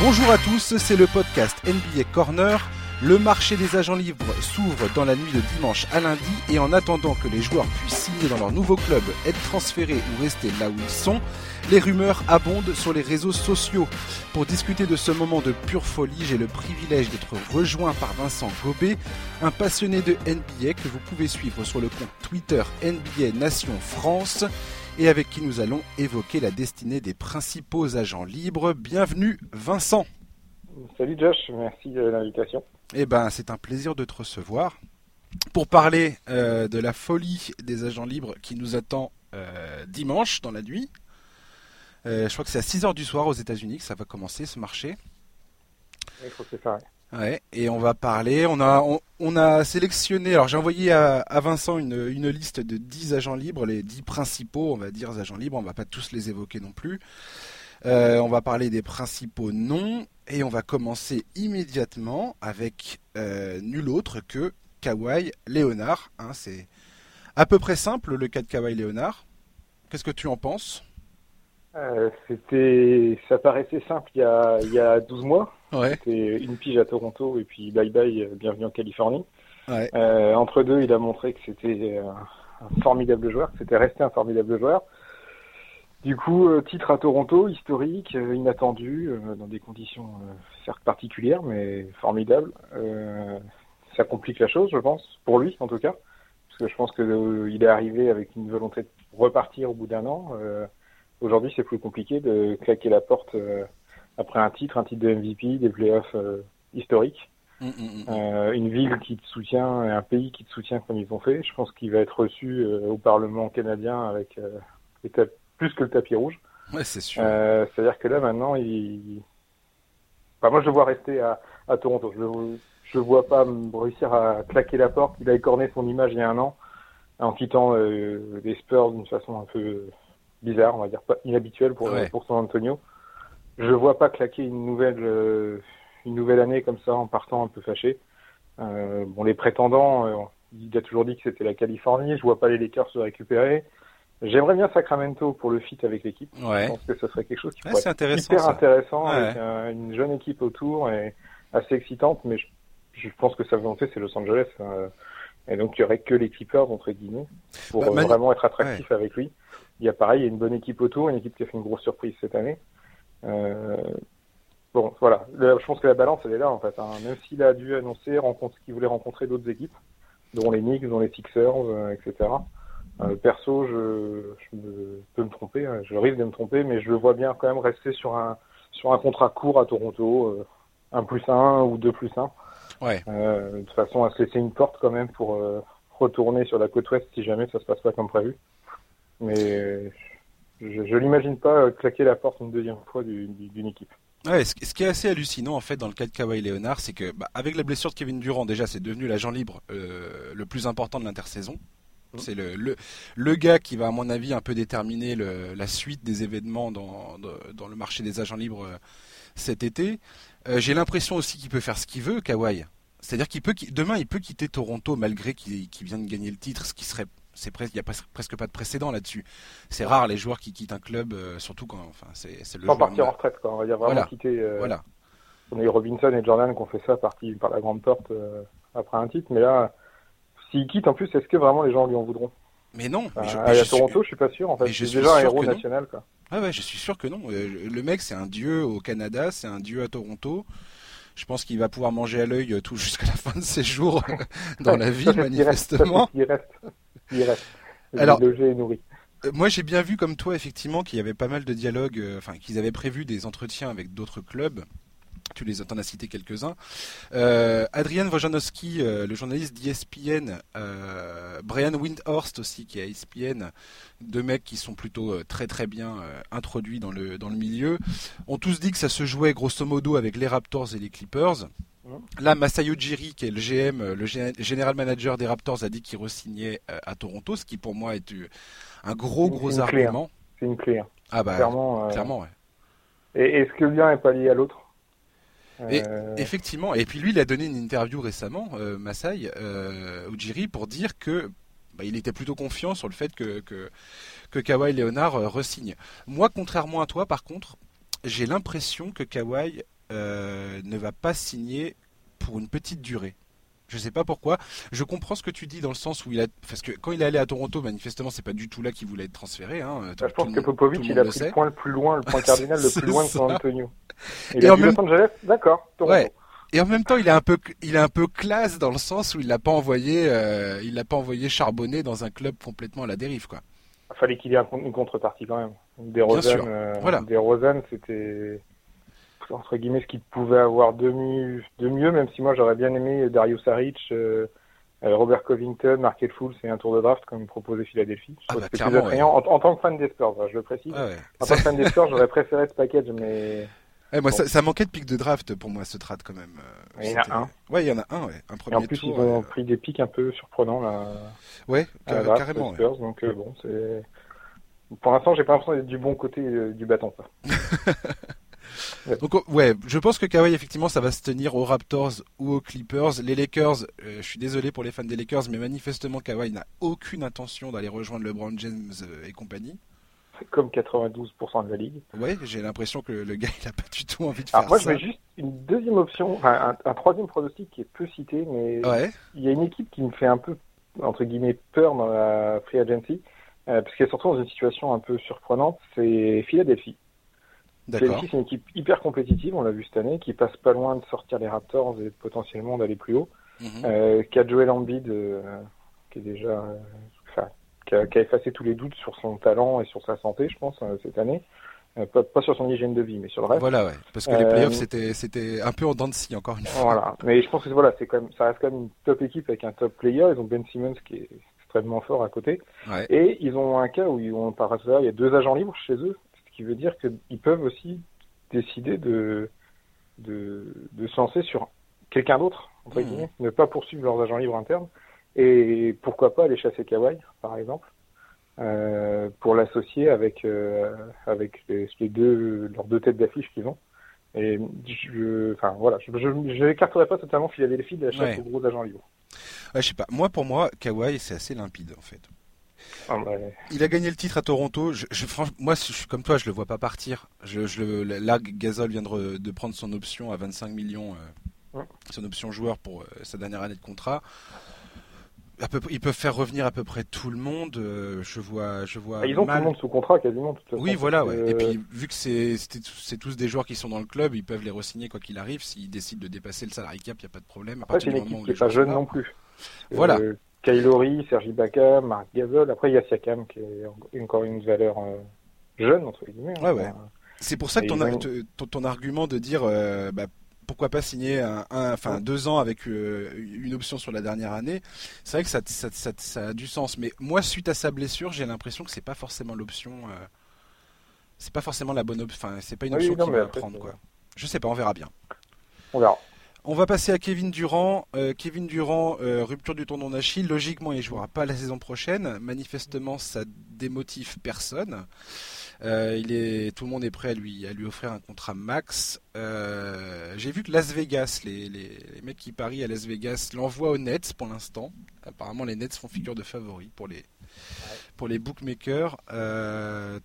Bonjour à tous, c'est le podcast NBA Corner. Le marché des agents libres s'ouvre dans la nuit de dimanche à lundi et en attendant que les joueurs puissent signer dans leur nouveau club, être transférés ou rester là où ils sont, les rumeurs abondent sur les réseaux sociaux. Pour discuter de ce moment de pure folie, j'ai le privilège d'être rejoint par Vincent Gobet, un passionné de NBA que vous pouvez suivre sur le compte Twitter NBA Nation France et avec qui nous allons évoquer la destinée des principaux agents libres. Bienvenue Vincent. Salut Josh, merci de l'invitation. Eh ben, c'est un plaisir de te recevoir pour parler euh, de la folie des agents libres qui nous attend euh, dimanche dans la nuit. Euh, je crois que c'est à 6h du soir aux États-Unis que ça va commencer ce marché. Il faut ça. Ouais, et on va parler. On a, on, a sélectionné. Alors, j'ai envoyé à, Vincent une, une, liste de 10 agents libres, les 10 principaux, on va dire, agents libres. On va pas tous les évoquer non plus. Euh, on va parler des principaux noms et on va commencer immédiatement avec euh, nul autre que Kawhi Leonard. Hein, c'est à peu près simple le cas de Kawhi Leonard. Qu'est-ce que tu en penses? Euh, C'était, ça paraissait simple il y a, il y a 12 mois. Ouais. C'était une pige à Toronto et puis bye bye, euh, bienvenue en Californie. Ouais. Euh, entre deux, il a montré que c'était un, formidable joueur, que c'était resté un formidable joueur. Du coup, titre à Toronto, historique, inattendu, dans des conditions certes particulières, mais formidables. ça complique la chose, je pense, pour lui en tout cas, parce que je pense que il est arrivé avec une volonté de repartir au bout d'un an. Aujourd'hui, c'est plus compliqué de claquer la porte après un titre, un titre de MVP, des playoffs historiques. Mmh, mmh, mmh. Euh, une ville qui te soutient et un pays qui te soutient comme ils ont fait. Je pense qu'il va être reçu euh, au Parlement canadien avec euh, plus que le tapis rouge. Ouais, c'est sûr. Euh, C'est-à-dire que là maintenant, il... Enfin, moi je le vois rester à, à Toronto. Je le, je le vois pas réussir à claquer la porte. Il a écorné son image il y a un an en quittant euh, les Spurs d'une façon un peu bizarre, on va dire pas inhabituelle pour, Ouais. pour San Antonio. Je vois pas claquer une nouvelle euh, une nouvelle année comme ça en partant un peu fâché. Euh, bon, les prétendants, euh, il a toujours dit que c'était la Californie. Je vois pas les Lakers se récupérer. J'aimerais bien Sacramento pour le fit avec l'équipe. Ouais. Je pense que ce serait quelque chose qui Ouais, pourrait c'est être intéressant, hyper ça. intéressant Ouais. avec une jeune équipe autour et assez excitante. Mais je, je pense que sa volonté c'est Los Angeles. euh, et donc il y aurait que les Clippers entre guillemets pour Bah, Manu- vraiment être attractif avec lui. Il y a pareil, il y a une bonne équipe autour, une équipe qui a fait une grosse surprise cette année. Euh, bon, voilà. Le- je pense que la balance elle est là en fait. hein. Même s'il a dû annoncer rencontre, qu'il voulait rencontrer d'autres équipes, dont les Knicks, dont les Sixers, euh, etc. Euh, perso, je, je me- peux me tromper, hein, je risque de me tromper, mais je le vois bien quand même rester sur un sur un contrat court à Toronto, un plus un ou deux plus un, Ouais. de façon à se laisser une porte quand même pour retourner sur la côte ouest si jamais ça se passe pas comme prévu. Mais euh, je, je l'imagine pas euh, claquer la porte une deuxième fois du- du- d'une équipe. Ouais, ce, ce qui est assez hallucinant en fait dans le cas de Kawhi Leonard, c'est que bah, avec la blessure de Kevin Durant, déjà c'est devenu l'agent libre euh, le plus important de l'intersaison. Mhm. C'est le, le, le gars qui va à mon avis un peu déterminer le, la suite des événements dans, dans, dans le marché des agents libres euh, cet été. Euh, J'ai l'impression aussi qu'il peut faire ce qu'il veut, Kawhi. C'est-à-dire qu'il peut demain il peut quitter Toronto malgré qu'il qu'il vient de gagner le titre, ce qui serait c'est presque il y a presque, presque pas de précédent là-dessus. C'est rare les joueurs qui quittent un club, euh, surtout quand enfin c'est le Sans partir en retraite, quoi. On va dire vraiment Voilà. quitter. euh, Voilà. On a eu Robinson et Jordan qui ont fait ça partis par la grande porte euh, après un titre, mais là, s'il quitte en plus, est-ce que vraiment les gens lui en voudront? Mais non, mais à je à suis- Toronto, je suis pas sûr. En fait, c'est déjà un héros national, quoi. Ouais, ouais, je suis sûr que non. Le mec, c'est un dieu au Canada, c'est un dieu à Toronto. Je pense qu'il va pouvoir manger à l'œil tout jusqu'à la fin de ses jours dans la ville, manifestement. reste. Reste. Il est Alors- logé et nourri. Euh, Moi, j'ai bien vu comme toi, effectivement, qu'il y avait pas mal de dialogues, euh, enfin, qu'ils avaient prévu des entretiens avec d'autres clubs. Tu les en as cité quelques-uns. Euh, Adrian Wojnarowski, euh, le journaliste d'ESPN, euh, Brian Windhorst aussi, qui est à ESPN, deux mecs qui sont plutôt très très bien introduits dans le, dans le milieu, ont tous dit que ça se jouait grosso modo avec les Raptors et les Clippers. Là, Masayo Ujiri, qui est le GM, le gé- général manager des Raptors, a dit qu'il re-signait à Toronto, ce qui pour moi est un gros gros hein. argument. C'est une clé. hein. Ah bah clairement. euh, clairement, ouais. Et est-ce que l'un est pas lié à l'autre? Et- Euh, Effectivement. Et puis lui, il a donné une interview récemment, euh, Masai euh, Ujiri, pour dire que bah, il était plutôt confiant sur le fait que que, que Kawhi Leonard re-signe. Moi, contrairement à toi, par contre, j'ai l'impression que Kawhi ne va pas signer pour une petite durée. Je sais pas pourquoi. Je comprends ce que tu dis dans le sens où il a, parce que quand il est allé à Toronto, manifestement, c'est pas du tout là qu'il voulait être transféré. Hein. Bah, je pense que Popovic, il a pris le point le plus loin, le point cardinal le plus loin de San Antonio. Et, en même... Los Angeles, d'accord. Ouais. Et en même temps, il est un peu, il est un peu classe dans le sens où il l'a pas envoyé, euh, il l'a pas envoyé charbonner dans un club complètement à la dérive, quoi. Il fallait qu'il ait une contrepartie quand même. Des Rosanne, euh, voilà. des Rosanne, c'était entre guillemets ce qu'il pouvait avoir de mieux, de mieux, même si moi j'aurais bien aimé Dario Saric, euh, euh, Robert Covington, Markel Fools et un tour de draft comme proposait Philadelphie. Ah bah, plus en, tant que fan des Spurs, je le précise. Ah en tant que fan des Spurs, j'aurais préféré ce package, mais. moi, ça, manquait de pics de draft pour moi, ce trade quand même. Euh, il y en a un. Ouais, il y en a un, ouais. Un premier et en plus, ils ont pris des pics un peu surprenants là. Ouais, carrément. Spurs, Donc bon, c'est. Pour l'instant, j'ai pas l'impression d'être du bon côté du bâton. Donc oh, ouais, je pense que Kawhi effectivement ça va se tenir aux Raptors ou aux Clippers. Les Lakers, euh, je suis désolé pour les fans des Lakers, mais manifestement Kawhi n'a aucune intention d'aller rejoindre LeBron James euh, et compagnie. Comme 92% de la ligue. Ouais, j'ai l'impression que le gars il a pas du tout envie de faire ça. Moi je mets juste une deuxième option, enfin, un, troisième pronostic qui est peu cité, mais il y a une équipe qui me fait un peu entre guillemets peur dans la free agency, euh, parce qu'elle est surtout dans une situation un peu surprenante, c'est Philadelphie. Chelsea, c'est une équipe hyper compétitive, on l'a vu cette année, qui passe pas loin de sortir les Raptors et potentiellement d'aller plus haut. Mm euh, qui a Joel Embiid, euh, qui est déjà, euh, qui, a, qui, a, effacé tous les doutes sur son talent et sur sa santé, je pense, euh, cette année. Pas, pas, sur son hygiène de vie, mais sur le reste. Voilà, ouais. Parce que les playoffs, c'était, c'était un peu en dents de scie, encore une fois. Voilà. Mais je pense que voilà, c'est quand même, ça reste quand même une top équipe avec un top player. Ils ont Ben Simmons qui est extrêmement fort à côté. Ouais. Et ils ont un cas où ils ont, par il y a deux agents libres chez eux qui veut dire qu'ils peuvent aussi décider de, de, de se lancer sur quelqu'un d'autre, entre mmh. guillemets, ne pas poursuivre leurs agents libres internes, et pourquoi pas aller chasser Kawhi, par exemple, euh, pour l'associer avec, euh, avec les, deux, leurs deux têtes d'affiche qu'ils ont. Et je, enfin voilà, je, n'écarterai pas totalement Philadelphie de la chasse aux gros agents libres. Ouais, je sais pas. Moi, pour moi, Kawhi, c'est assez limpide en fait. Ah, il a gagné le titre à Toronto. Je, moi, je suis comme toi, je le vois pas partir. Je, je, là, Gasol vient de, prendre son option à 25 millions, euh, son option joueur pour euh, sa dernière année de contrat. peu, ils peuvent faire revenir à peu près tout le monde. Euh, je vois, je vois. Ah, ils ont tout le monde sous contrat quasiment. oui, voilà. Ouais. Et puis vu que c'est tous des joueurs qui sont dans le club, ils peuvent les re-signer quoi qu'il arrive. S'ils décident de dépasser le salary cap, il n'y a pas de problème. Après, c'est une équipe qui n'est pas jeune non plus. Voilà. Kylori, Sergi Baca, Marc Gasol. Après, il y a Siakam qui est encore une valeur euh, jeune, entre guillemets. Hein. Ouais, ouais. C'est pour ça que ton, ton, argument de dire euh, bah, pourquoi pas signer un, enfin deux ans avec euh, une option sur la dernière année, c'est vrai que ça, ça, ça, a du sens. Mais moi, suite à sa blessure, j'ai l'impression que c'est pas forcément l'option. c'est pas forcément la bonne option. Enfin, c'est pas une option qu'il va prendre, quoi. Je sais pas, on verra bien. On verra. On va passer à Kevin Durant. Euh, Kevin Durant, euh, rupture du tendon d'Achille. Logiquement, il ne jouera pas la saison prochaine. Manifestement, ça démotive personne. Euh, tout le monde est prêt à lui, offrir un contrat max. J'ai vu que Las Vegas, les, mecs qui parient à Las Vegas, l'envoient aux Nets pour l'instant. Apparemment, les Nets font figure de favoris pour les, bookmakers.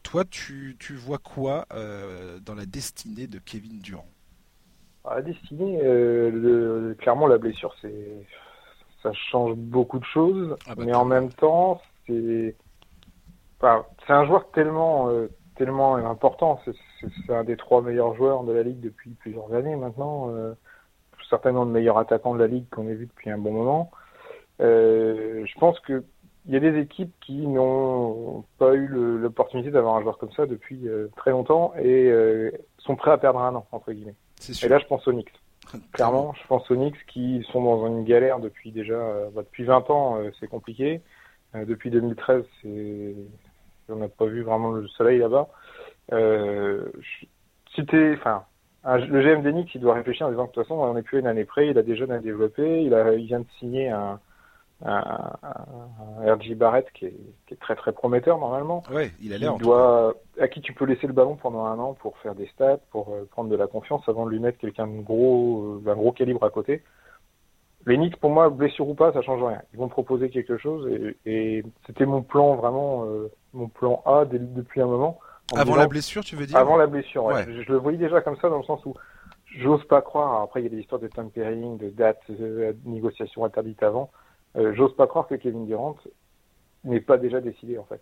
toi, tu, tu vois quoi dans la destinée de Kevin Durant à destinée, euh, clairement la blessure, c'est ça change beaucoup de choses, ah bah, mais en même temps, c'est enfin, c'est un joueur tellement euh, tellement important. C'est un des trois meilleurs joueurs de la ligue depuis plusieurs années maintenant. Euh, certainement le meilleur attaquant de la ligue qu'on ait vu depuis un bon moment. Je pense que il y a des équipes qui n'ont pas eu l'opportunité d'avoir un joueur comme ça depuis euh, très longtemps et euh, sont prêts à perdre un an entre guillemets. Et là, je pense aux Knicks. Clairement, je pense aux Knicks qui sont dans une galère depuis déjà, euh, bah, depuis 20 ans, euh, c'est compliqué. Euh, depuis 2013, c'est, on n'a pas vu vraiment le soleil là-bas. c'était, enfin, le GM des Knicks, il doit réfléchir en disant que de toute façon, on n'est plus une année près, il a des jeunes à développer, il, a, il vient de signer un, un, un RJ Barrett qui est, qui est, très très prometteur normalement. Ouais, il a l'air. Doit, à qui tu peux laisser le ballon pendant un an pour faire des stats, pour euh, prendre de la confiance avant de lui mettre quelqu'un de gros, euh, d'un gros calibre à côté. Les Knicks, pour moi, blessure ou pas, ça change rien. Ils vont proposer quelque chose et, et c'était mon plan vraiment, euh, mon plan A depuis un moment. Avant la blessure, tu veux dire? Avant la blessure, ouais. Je, je, le voyais déjà comme ça dans le sens où j'ose pas croire. Après, il y a des histoires de tampering, de dates, de négociations interdites avant. Euh, j'ose pas croire que Kevin Durant n'est pas déjà décidé en fait.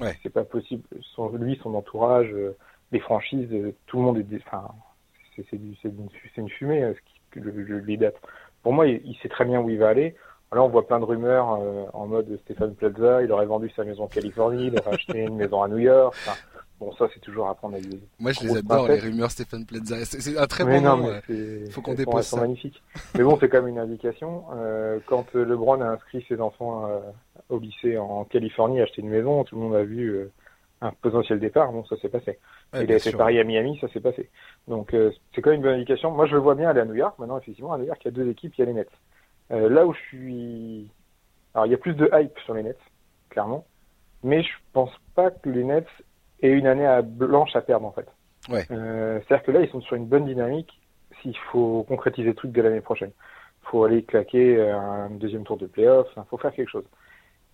Ouais. C'est pas possible. Son, lui, son entourage, euh, les franchises, euh, tout le monde est. Enfin, c'est une, une, fumée euh, ce qui, le, le, les dates. Pour moi, il, il, sait très bien où il va aller. Là, on voit plein de rumeurs en mode Stéphane Plaza, il aurait vendu sa maison en Californie, il aurait acheté une maison à New York. Enfin, bon, ça, c'est toujours à prendre avec des. Moi, je les adore, les rumeurs Stéphane Plaza. C'est un très bon non, nom. Il faut qu'on dépose ça. magnifique. mais bon, c'est quand même une indication. Euh, quand LeBron a inscrit ses enfants euh, au lycée en Californie, a acheté une maison, tout le monde a vu euh, un potentiel départ. Bon, ça s'est passé. Ouais, il a fait pareil à Miami, ça s'est passé. Donc, euh, c'est quand même une bonne indication. Moi, je le vois bien aller à New York. Maintenant, effectivement, à New York, il y a deux équipes, il y a les Nets. Euh, là où je suis alors, il y a plus de hype sur les Nets, clairement. Mais je pense pas que les Nets aient une année à blanche à perdre, en fait. Ouais. Euh, C'est-à-dire que là, ils sont sur une bonne dynamique s'il faut concrétiser le truc de l'année prochaine. Il faut aller claquer un deuxième tour de playoff, il faut faire quelque chose.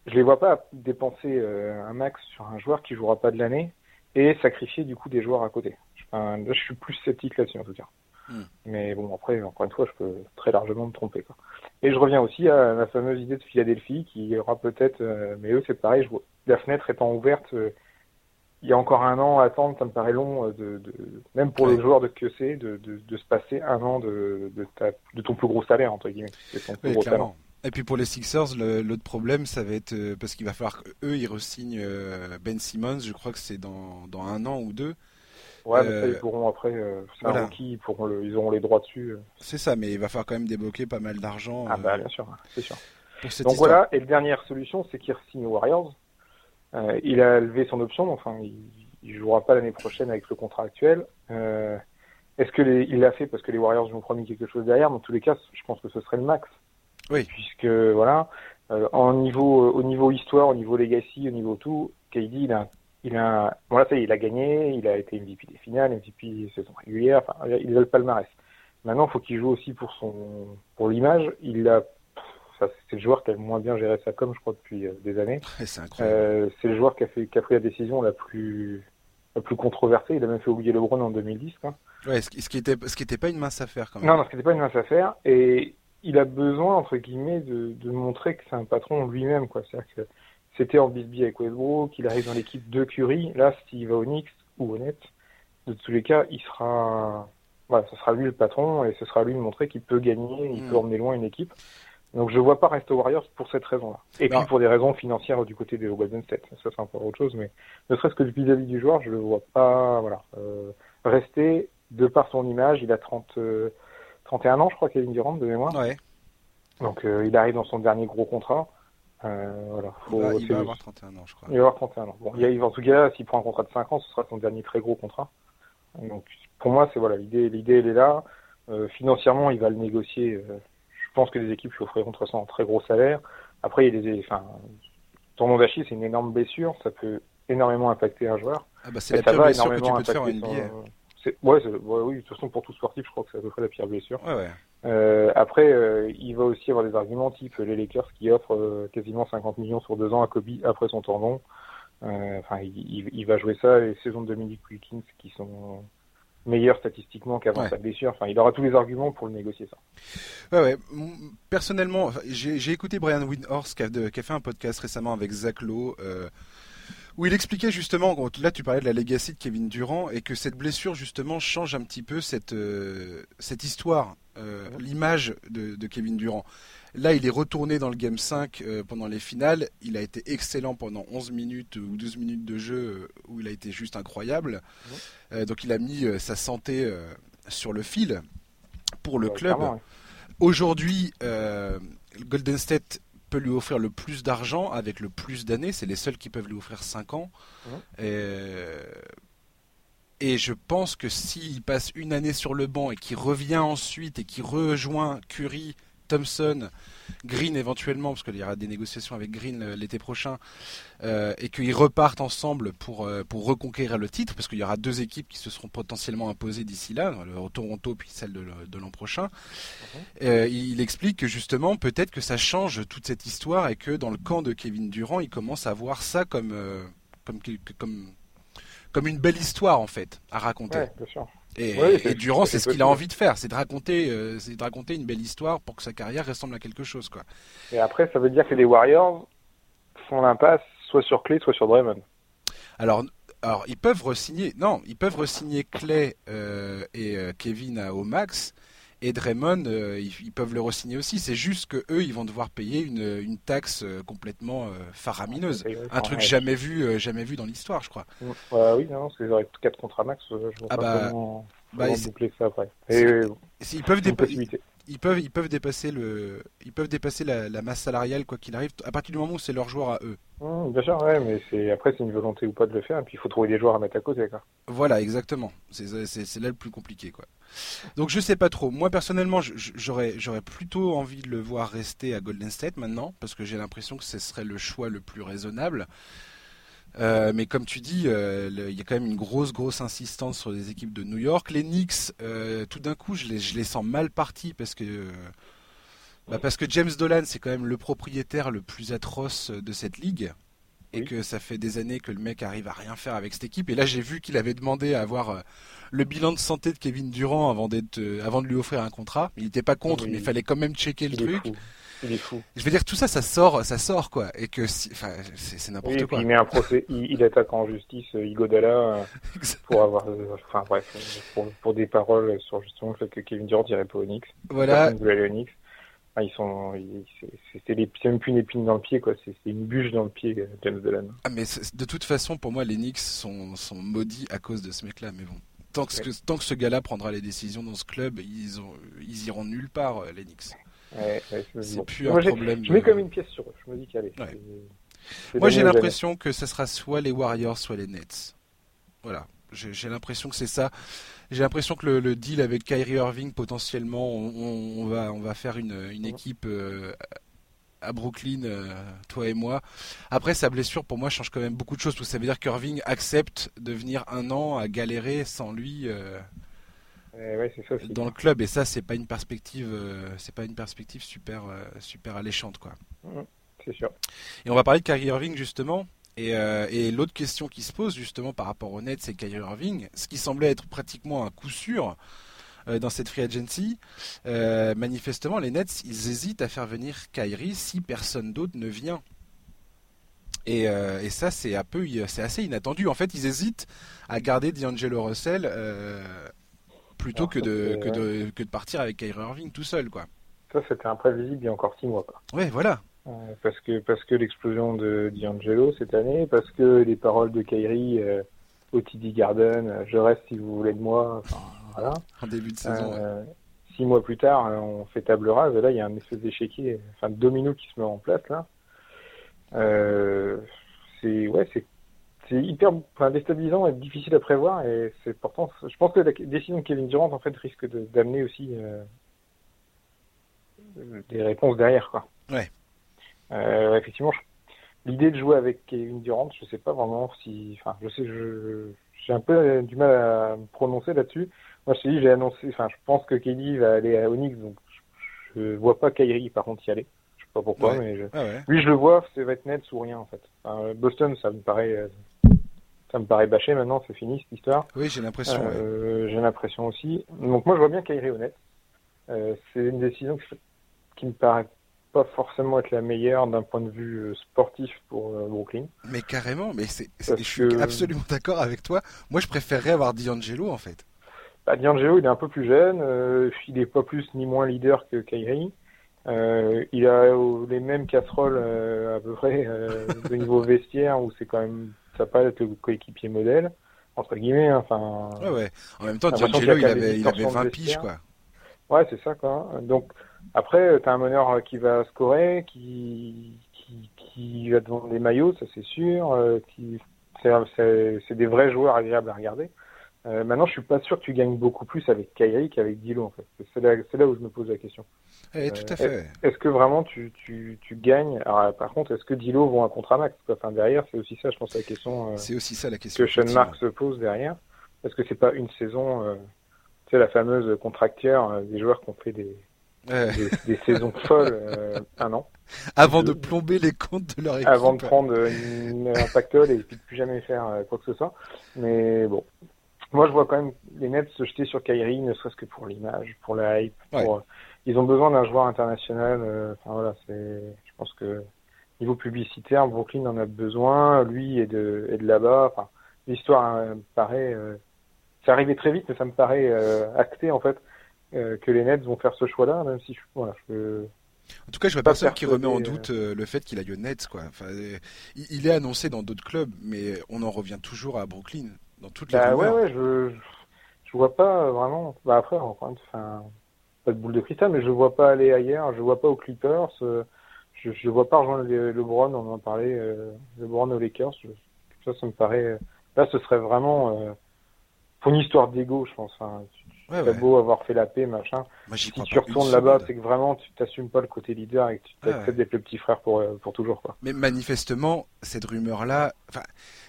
Je les vois pas dépenser euh, un max sur un joueur qui jouera pas de l'année et sacrifier du coup des joueurs à côté. Enfin, là, je suis plus sceptique là-dessus en tout cas. Mm. Mais bon, après, encore une fois, je peux très largement me tromper. Quoi. Et je reviens aussi à la fameuse idée de Philadelphie qui aura peut-être, euh, mais eux c'est pareil, je vois, la fenêtre étant ouverte, euh, il y a encore un an à attendre, ça me paraît long, de, de même pour Ouais. le joueur de que c'est, de, de, de se passer un an de, de, ta, de ton plus gros salaire, entre guillemets. C'est ton plus Oui, gros talent. clairement. Et puis pour les Sixers, l'autre problème, ça va être euh, parce qu'il va falloir qu'eux, ils resignent euh, Ben Simmons. Je crois que c'est dans, dans un an ou deux. Ouais, mais ça, Euh, ils pourront après, euh, c'est voilà. un rookie, ils, pourront le, ils auront les droits dessus. euh. C'est ça, mais il va falloir quand même débloquer pas mal d'argent Ah euh, bah, bien sûr, c'est sûr. Donc histoire. voilà, et la dernière solution, c'est qu'il signe aux Warriors. Euh, il a levé son option, enfin, il, il jouera pas l'année prochaine avec le contrat actuel. Euh, Est-ce que les, il l'a fait parce que les Warriors lui ont promis quelque chose derrière? Dans tous les cas, je pense que ce serait le max. Oui. Puisque voilà, euh, en niveau, au niveau histoire, au niveau legacy, au niveau tout, KD, il a, il a, bon là, ça y est, il a gagné, il a été MVP des finales, MVP saison régulière, enfin, il a le palmarès. Maintenant, il faut qu'il joue aussi pour son, pour l'image. Il a, ça, c'est le joueur qui a le moins bien géré sa com, je crois, depuis euh, des années. C'est incroyable. Euh, c'est le joueur qui a fait, qui a pris la décision la plus, la plus controversée. Il a même fait oublier LeBron en 2010, quoi. Ouais, ce qui, ce qui était, ce qui était pas une mince affaire quand même. Non, non, c'était pas une mince affaire. Et il a besoin, entre guillemets, de, de montrer que c'est un patron lui-même, quoi. C'est-à-dire que c'était en bisbee avec Westbrook, qu'il arrive dans l'équipe de Curry. Là, s'il va au Knicks ou au Nets, de tous les cas, il sera, voilà, ce sera lui le patron et ce sera lui de montrer qu'il peut gagner, il Mm. peut emmener loin une équipe. Donc je vois pas rester aux Warriors pour cette raison-là. Et Non. puis pour des raisons financières du côté des Golden State. Ça c'est encore autre chose, mais ne serait-ce que vis-à-vis du joueur, je le vois pas, voilà, euh, rester de par son image. Il a 30, euh, 31 ans, je crois, Kevin Durant de mémoire. Ouais, Donc euh, il arrive dans son dernier gros contrat. Euh, voilà, il va, il va avoir 31 ans, je crois. il va avoir 31 ans. Bon, il a- en tout cas, s'il prend un contrat de 5 ans, ce sera son dernier très gros contrat. Donc, pour moi, c'est voilà, l'idée, l'idée, elle est là. Financièrement, il va le négocier. Euh, je pense que les équipes lui offriront de toute façon un très gros salaire. Après, il y a des, enfin, tournoi d'Achille, c'est une énorme blessure. Ça peut énormément impacter un joueur. Ah bah, c'est la ça pire va blessure que tu énormément peux te faire en impacter NBA. son- c'est- Ouais, c'est- ouais, oui, de toute façon, pour tout sportif, je crois que c'est à peu près la pire blessure. Ouais, ouais. Euh, après, euh, il va aussi avoir des arguments type les Lakers qui offrent euh, quasiment 50 millions sur deux ans à Kobe après son tendon. Euh, Enfin, il va jouer ça les saisons de Dominique Wilkins qui sont meilleures statistiquement qu'avant Ouais. sa blessure. Enfin, il aura tous les arguments pour le négocier ça. Ouais, ouais. Personnellement, j'ai écouté Brian Windhorst qui a, de- qui a fait un podcast récemment avec Zach Lowe, euh, où il expliquait justement, là tu parlais de la legacy de Kevin Durant, et que cette blessure justement change un petit peu cette, euh, cette histoire, euh, l'image de, de Kevin Durant. Là, il est retourné dans le Game 5 euh, pendant les finales. Il a été excellent pendant 11 minutes ou 12 minutes de jeu euh, où il a été juste incroyable. Euh, donc il a mis euh, sa santé euh, sur le fil pour le Ouais, club. ouais. Aujourd'hui, euh, Golden State peut lui offrir le plus d'argent avec le plus d'années. C'est les seuls qui peuvent lui offrir 5 ans. Euh, et je pense que s'il passe une année sur le banc et qu'il revient ensuite et qu'il rejoint Curry, Thompson, Green éventuellement, parce qu'il y aura des négociations avec Green euh, l'été prochain, euh, et qu'ils repartent ensemble pour, euh, pour reconquérir le titre, parce qu'il y aura deux équipes qui se seront potentiellement imposées d'ici là, le Toronto puis celle de, l'an prochain. Euh, il explique que justement, peut-être que ça change toute cette histoire et que dans le camp de Kevin Durant, il commence à voir ça comme, euh, comme, comme, comme une belle histoire en fait à raconter. Ouais, bien sûr. Et, Durant, c'est ce qu'il a envie de faire, c'est de raconter, c'est de raconter une belle histoire pour que sa carrière ressemble à quelque chose, quoi. Et après, ça veut dire que les Warriors font l'impasse soit sur Clay, soit sur Draymond. Alors, alors ils peuvent resigner, non, ils peuvent resigner Clay et Kevin à, au max et Draymond, euh, ils, peuvent le re-signer aussi. C'est juste que eux, ils vont devoir payer une, une taxe euh, complètement euh, faramineuse, un truc jamais vu, jamais vu dans l'histoire, je crois. oui, non, parce qu'ils auraient quatre contrats max. Je vois ah pas bah, comment, bah, boucler ça après. ils peuvent dépasser ils peuvent, ils peuvent dépasser le, ils peuvent dépasser la, masse salariale quoi qu'il arrive. À partir du moment où c'est leur joueur à eux. Mmh, bien sûr, ouais, mais c'est après c'est une volonté ou pas de le faire, et puis il faut trouver des joueurs à mettre à côté, quoi. Voilà, exactement. C'est là le plus compliqué, quoi. Donc je sais pas trop. Moi personnellement, j'aurais j'aurais plutôt envie de le voir rester à Golden State maintenant, parce que j'ai l'impression que ce serait le choix le plus raisonnable. Euh, mais comme tu dis, euh, il y a quand même une grosse, grosse insistance sur les équipes de New York. Les Knicks, euh, tout d'un coup, je les, je les sens mal partis parce que, bah parce que James Dolan, c'est quand même le propriétaire le plus atroce de cette ligue. Et que ça fait des années que le mec arrive à rien faire avec cette équipe. Et là, j'ai vu qu'il avait demandé à avoir le bilan de santé de Kevin Durant avant, d'être, avant de lui offrir un contrat. Il n'était pas contre, mais il fallait quand même checker le truc. Il est fou. Je veux dire, tout ça, ça sort, ça sort, quoi. Et que, enfin, c'est n'importe quoi. il met un procès, il, attaque en justice euh, Igodala euh, pour avoir, euh, enfin, bref, pour, des paroles sur justement le fait que Kevin Durant dirait pas Onyx. Voilà. Onyx. ils sont, c'est même plus une épine dans le pied, quoi. C'est une bûche dans le pied, James Dolan. Ah, mais de toute façon, pour moi, les Knicks sont, sont maudits à cause de ce mec-là. Mais bon, tant que, tant que ce gars-là prendra les décisions dans ce club, ils, ont, ils iront nulle part, les Knicks c'est plus un problème. Je mets comme une pièce sur eux. Je me dis qu'allez. Moi, j'ai l'impression que ce sera soit les Warriors, soit les Nets. Voilà. J'ai l'impression que c'est ça. J'ai l'impression que le, deal avec Kyrie Irving, potentiellement, on, va, on va faire une, une équipe euh, à Brooklyn, euh, toi et moi. Après, sa blessure, pour moi, change quand même beaucoup de choses. Ça veut dire qu'Irving accepte de venir un an à galérer sans lui. Euh, dans le club et ça c'est pas une perspective euh, c'est pas une perspective super euh, super alléchante quoi. Mmh, c'est sûr. Et on va parler de Kyrie Irving justement et, euh, et l'autre question qui se pose justement par rapport au Nets c'est Kyrie Irving, ce qui semblait être pratiquement un coup sûr dans cette free agency, manifestement les Nets ils hésitent à faire venir Kyrie si personne d'autre ne vient. Et, et, ça, c'est un peu, c'est assez inattendu. En fait, ils hésitent à garder D'Angelo Russell plutôt que, de, que, de, que de partir avec Kyrie Irving tout seul, quoi. Ça, c'était imprévisible il y a encore six mois, quoi. Ouais, voilà. Euh, parce que, parce que l'explosion de D'Angelo cette année, parce que les paroles de Kyrie euh, au TD Garden, euh, je reste si vous voulez de moi, enfin, voilà. En début de saison. Six mois plus tard, on fait table rase, et là, il y a un espèce d'échiquier, enfin, de domino qui se met en place, là. c'est, ouais, c'est c'est hyper enfin, déstabilisant et difficile à prévoir et c'est pourtant je pense que la décision de Kevin Durant en fait risque d'amener aussi euh, des réponses derrière quoi. Ouais. Euh, effectivement, l'idée de jouer avec Kevin Durant, je sais pas vraiment si enfin je sais je j'ai un peu du mal à me prononcer là-dessus. Moi je j'ai annoncé enfin je pense que Kelly va aller à Onyx donc je, je vois pas Kyrie par contre y aller pas pourquoi, mais je... Ah lui je le vois, ça va être net ou rien en fait. Boston, ça me paraît euh, ça me paraît bâché maintenant, c'est fini cette histoire. Oui, j'ai l'impression. Euh, j'ai l'impression aussi. Donc moi, je vois bien Kyrie honnête. Euh, c'est une décision qui me paraît pas forcément être la meilleure d'un point de vue euh, sportif pour Brooklyn. Mais carrément, mais c'est, je suis absolument d'accord avec toi. Moi, je préférerais avoir D'Angelo en fait. Bah, D'Angelo, il est un peu plus jeune. il est pas plus ni moins leader que Kyrie. il a les mêmes casseroles à peu près de niveau vestiaire où c'est quand même ça pas être le coéquipier modèle, entre guillemets. Hein, enfin. Ouais, ouais. En même temps, D'Angelo, il, avait, il avait 20 piges, quoi. Ouais, c'est ça, quoi. Donc, après, tu as un meneur qui va scorer, qui, qui, qui va te vendre des maillots, ça c'est sûr. Euh, qui, c'est des vrais joueurs agréables à regarder. Euh, maintenant, je suis pas sûr que tu gagnes beaucoup plus avec Kyrie qu'avec Dilo, en fait. C'est là, là, où je me pose la question. Eh, tout à fait. Est-ce que vraiment tu, tu, tu gagnes? Alors, par contre, est-ce que Dilo vont un contrat max enfin, Derrière, c'est aussi ça, je pense, la question. Euh, c'est aussi ça la question. Que Sean Mark se pose derrière. Est-ce que c'est pas une saison, euh, tu sais, la fameuse contracteur euh, des joueurs qui ont fait des, des, saisons folles un an? Avant de, plomber les comptes de leur équipe. Avant de prendre une, un pactole et puis de plus jamais faire quoi que ce soit. Mais bon, moi, je vois quand même les Nets se jeter sur Kyrie, ne serait-ce que pour l'image, pour la hype. Pour... Ils ont besoin d'un joueur international. Euh, enfin voilà, c'est. Je pense que niveau publicitaire, Brooklyn en a besoin. Lui et de, et de là-bas. Enfin, l'histoire me paraît. Euh... C'est arrivé très vite, mais ça me paraît euh, acté en fait euh, que les Nets vont faire ce choix-là, même si je, voilà, je en tout cas, je vois personne qui remet en doute euh, le fait qu'il aille au Nets. Quoi. Enfin, il est annoncé dans d'autres clubs, mais on en revient toujours à Brooklyn, dans toutes les bah, ouais, ouais, je, je vois pas vraiment. Bah, après, enfin, pas de boule de cristal, mais je vois pas aller ailleurs. Je vois pas aux Clippers. Euh, je, je vois pas rejoindre le LeBron. On en parlait. Euh, LeBron aux Lakers. ça, ça me paraît. Là, ce serait vraiment pour une histoire d'ego, je pense. Enfin, Ouais, beau avoir fait la paix, machin. si tu retournes là-bas, c'est que vraiment tu t'assumes pas le côté leader et que tu t'acceptes d'être le petit frère pour, euh, pour toujours. Quoi. Mais manifestement, cette rumeur-là,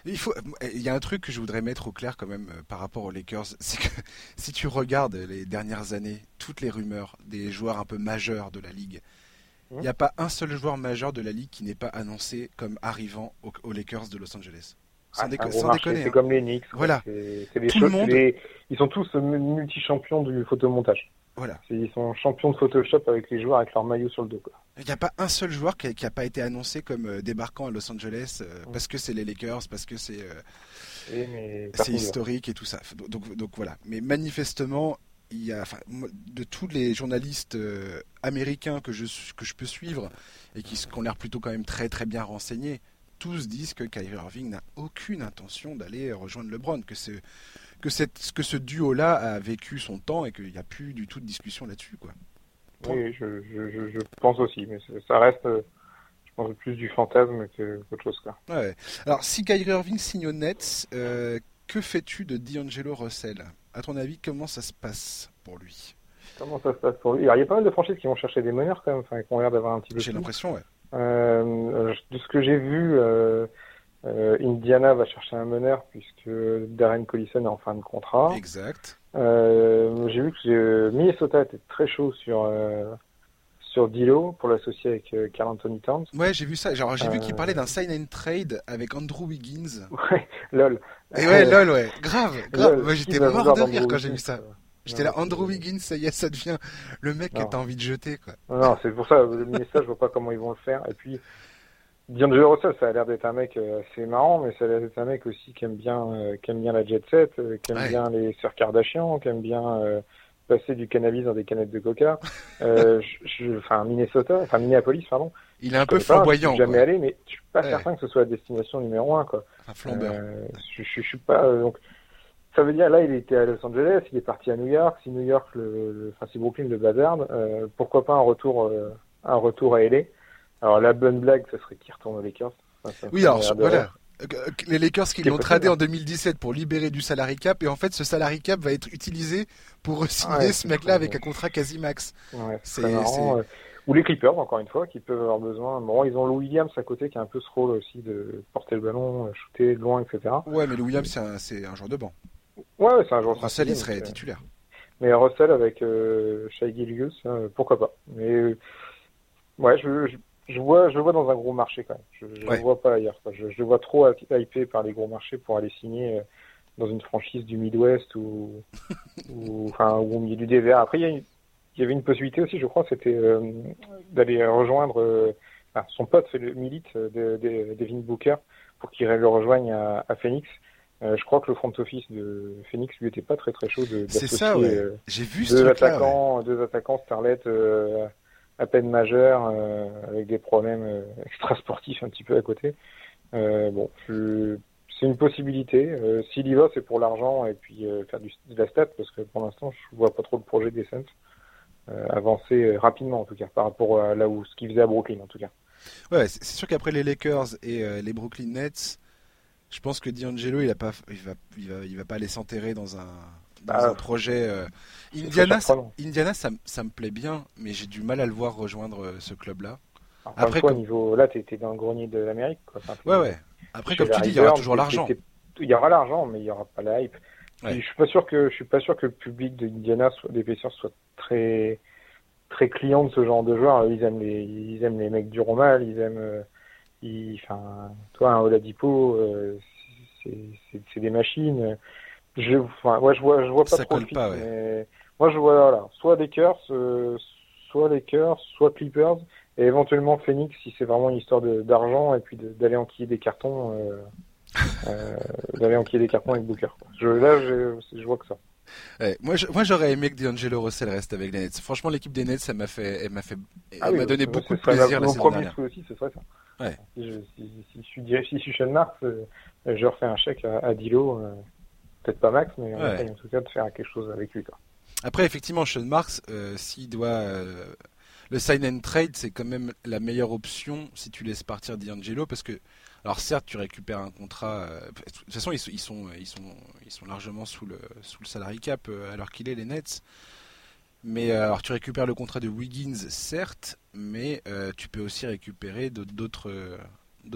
il faut, il y a un truc que je voudrais mettre au clair quand même euh, par rapport aux Lakers, c'est que si tu regardes les dernières années, toutes les rumeurs des joueurs un peu majeurs de la ligue, il n'y a pas un seul joueur majeur de la ligue qui n'est pas annoncé comme arrivant aux Lakers de Los Angeles. Sans, déconner. C'est hein. comme les Knicks. Voilà. C'est des choses. Ils sont tous multi-champions du photomontage. Voilà. Ils sont champions de Photoshop avec les joueurs avec leur maillot sur le dos. Il n'y a pas un seul joueur qui n'a pas été annoncé comme euh, débarquant à Los Angeles euh, parce que c'est les Lakers, parce que c'est euh, c'est historique et tout ça. Donc, donc voilà. Mais manifestement, il y a, enfin, de tous les journalistes américains que je, que je peux suivre et qui, qui ont l'air plutôt quand même très très bien renseignés, tous disent que Kyrie Irving n'a aucune intention d'aller rejoindre LeBron, que, que, cette, que ce duo-là a vécu son temps et qu'il n'y a plus du tout de discussion là-dessus. Quoi. Oui, je, je, je, pense aussi, mais ça reste, je pense, plus du fantasme qu'autre chose. Quoi. Ouais. Alors, si Kyrie Irving signe au Nets, euh, que fais-tu de D'Angelo Russell? À ton avis, comment ça se passe pour lui? Comment ça se passe pour lui? Il y a pas mal de franchises qui vont chercher des meneurs quand même, enfin, qui ont l'air d'avoir un petit peu. J'ai l'impression, ouais. Euh, de ce que j'ai vu, euh, euh, Indiana va chercher un meneur puisque Darren Collison est en fin de contrat. Exact. j'ai vu que Minnesota était très chaud sur sur Dilo pour l'associer avec Carl Anthony Towns. Ouais, j'ai vu ça. J'ai vu qu'il parlait d'un sign and trade avec Andrew Wiggins. Ouais, lol. Et ouais, lol, ouais. Grave, grave. Moi, j'étais mort de rire quand j'ai vu ça. J'étais là, Andrew Wiggins, ça y est, ça devient le mec que t'as envie de jeter, quoi. Non, c'est pour ça, le ministère, je vois pas comment ils vont le faire. Et puis, D'Angelo Russell, ça a l'air d'être un mec euh, assez marrant, mais ça a l'air d'être un mec aussi qui aime bien, euh, qui aime bien la jet set, euh, qui aime bien les sœurs Kardashian, qui aime bien passer du cannabis dans des canettes de coca. je, enfin, Minnesota, enfin Minneapolis, pardon. Il est un peu flamboyant. Je suis jamais allé, mais je suis pas certain que ce soit la destination numéro un, quoi. Un flambeur. je, je, suis pas, donc, ça veut dire là, il était à Los Angeles, il est parti à New York. Si New York, le, enfin si Brooklyn le bazarde, euh, pourquoi pas un retour, euh, un retour à LA Alors la bonne blague, ce serait qu'il retourne aux Lakers. oui, alors voilà. Euh, les Lakers qui l'ont tradé en 2017 pour libérer du salary cap et en fait ce salary cap va être utilisé pour signer ce mec-là avec un contrat quasi max. Ouais, c'est ou les Clippers encore une fois qui peuvent avoir besoin. Bon, ils ont Lou Williams à côté qui a un peu ce rôle aussi de porter le ballon, shooter loin, etc. Ouais, mais Lou Williams c'est un, un joueur de banc. Ouais, c'est un joueur. Russell, il serait euh, titulaire. Mais Russell avec euh, Shai euh, pourquoi pas. Mais euh, ouais, je, je, je, vois, je vois dans un gros marché quand même. Je, je vois pas ailleurs. Je, je vois trop hypé par les gros marchés pour aller signer dans une franchise du Midwest ou, ou enfin ou au milieu du DVA. Après, il y, avait une possibilité aussi, je crois, c'était d'aller rejoindre. Son pote le milite de, de, Devin Booker pour qu'il le rejoigne à, à Phoenix. Euh, je crois que le front office de Phoenix lui était pas très très chaud de C'est ça, ouais. Euh, J'ai vu deux attaquants, deux attaquants Starlet euh, à peine majeurs avec des problèmes extra sportifs un petit peu à côté. bon, c'est une possibilité. S'il y va, c'est pour l'argent et puis faire du, de la stat parce que pour l'instant, je vois pas trop le projet des Saints avancer rapidement en tout cas par rapport à là où ce qu'il faisait à Brooklyn en tout cas. Ouais, c'est sûr qu'après les Lakers et les Brooklyn Nets je pense que D'Angelo, il, a pas, il, va, il, va, il va pas aller s'enterrer dans un, dans un projet. Euh, Indiana, ça, Indiana ça, ça, me plaît bien, mais j'ai du mal à le voir rejoindre euh, ce club-là. Après, quoi, niveau, là, tu étais dans le grenier de l'Amérique. ouais, ouais. Après, comme tu dis, il y aura toujours l'argent. Il y aura l'argent, mais il y aura pas la hype. Je suis pas sûr que je suis pas sûr que le public d'Indiana soit d'épaisseur soit très très client de ce genre de joueurs. Ils aiment les ils aiment les mecs du Romal, ils aiment enfin, toi, un Oladipo, euh, c'est des machines. Je, enfin, ouais, je vois, je vois pas Ça trop colle pas, ouais. mais moi je vois voilà, soit Lakers, euh, soit Lakers, soit Clippers, et éventuellement Phoenix si c'est vraiment une histoire de- d'argent et puis de- d'aller enquiller des cartons, euh, euh, d'aller enquiller des cartons avec Booker. quoi. Je, là, je, je vois que ça. Ouais, moi, j'aurais aimé que D'Angelo Russell reste avec les Nets. Franchement, l'équipe des Nets, ça m'a fait, elle m'a fait, elle Ah oui, m'a donné beaucoup de plaisir la Mon saison premier dernière. souhait aussi, ce serait ça. Ouais. Si, je, si, si, si je suis, si je suis Sean Marks, euh, je refais un chèque à, à Dilo, euh, peut-être pas Max, mais on Ouais. essaye en tout cas de faire quelque chose avec lui. Quoi. Après, effectivement, Sean Marks, euh, s'il doit le sign and trade, c'est quand même la meilleure option si tu laisses partir D'Angelo, parce que, alors certes, tu récupères un contrat. euh, de toute façon, ils, sont- ils sont, ils sont, ils sont largement sous le sous le salary cap euh, alors qu'il est les Nets. Mais euh, alors, tu récupères le contrat de Wiggins, certes, mais euh, tu peux aussi récupérer d'autres d'autres euh,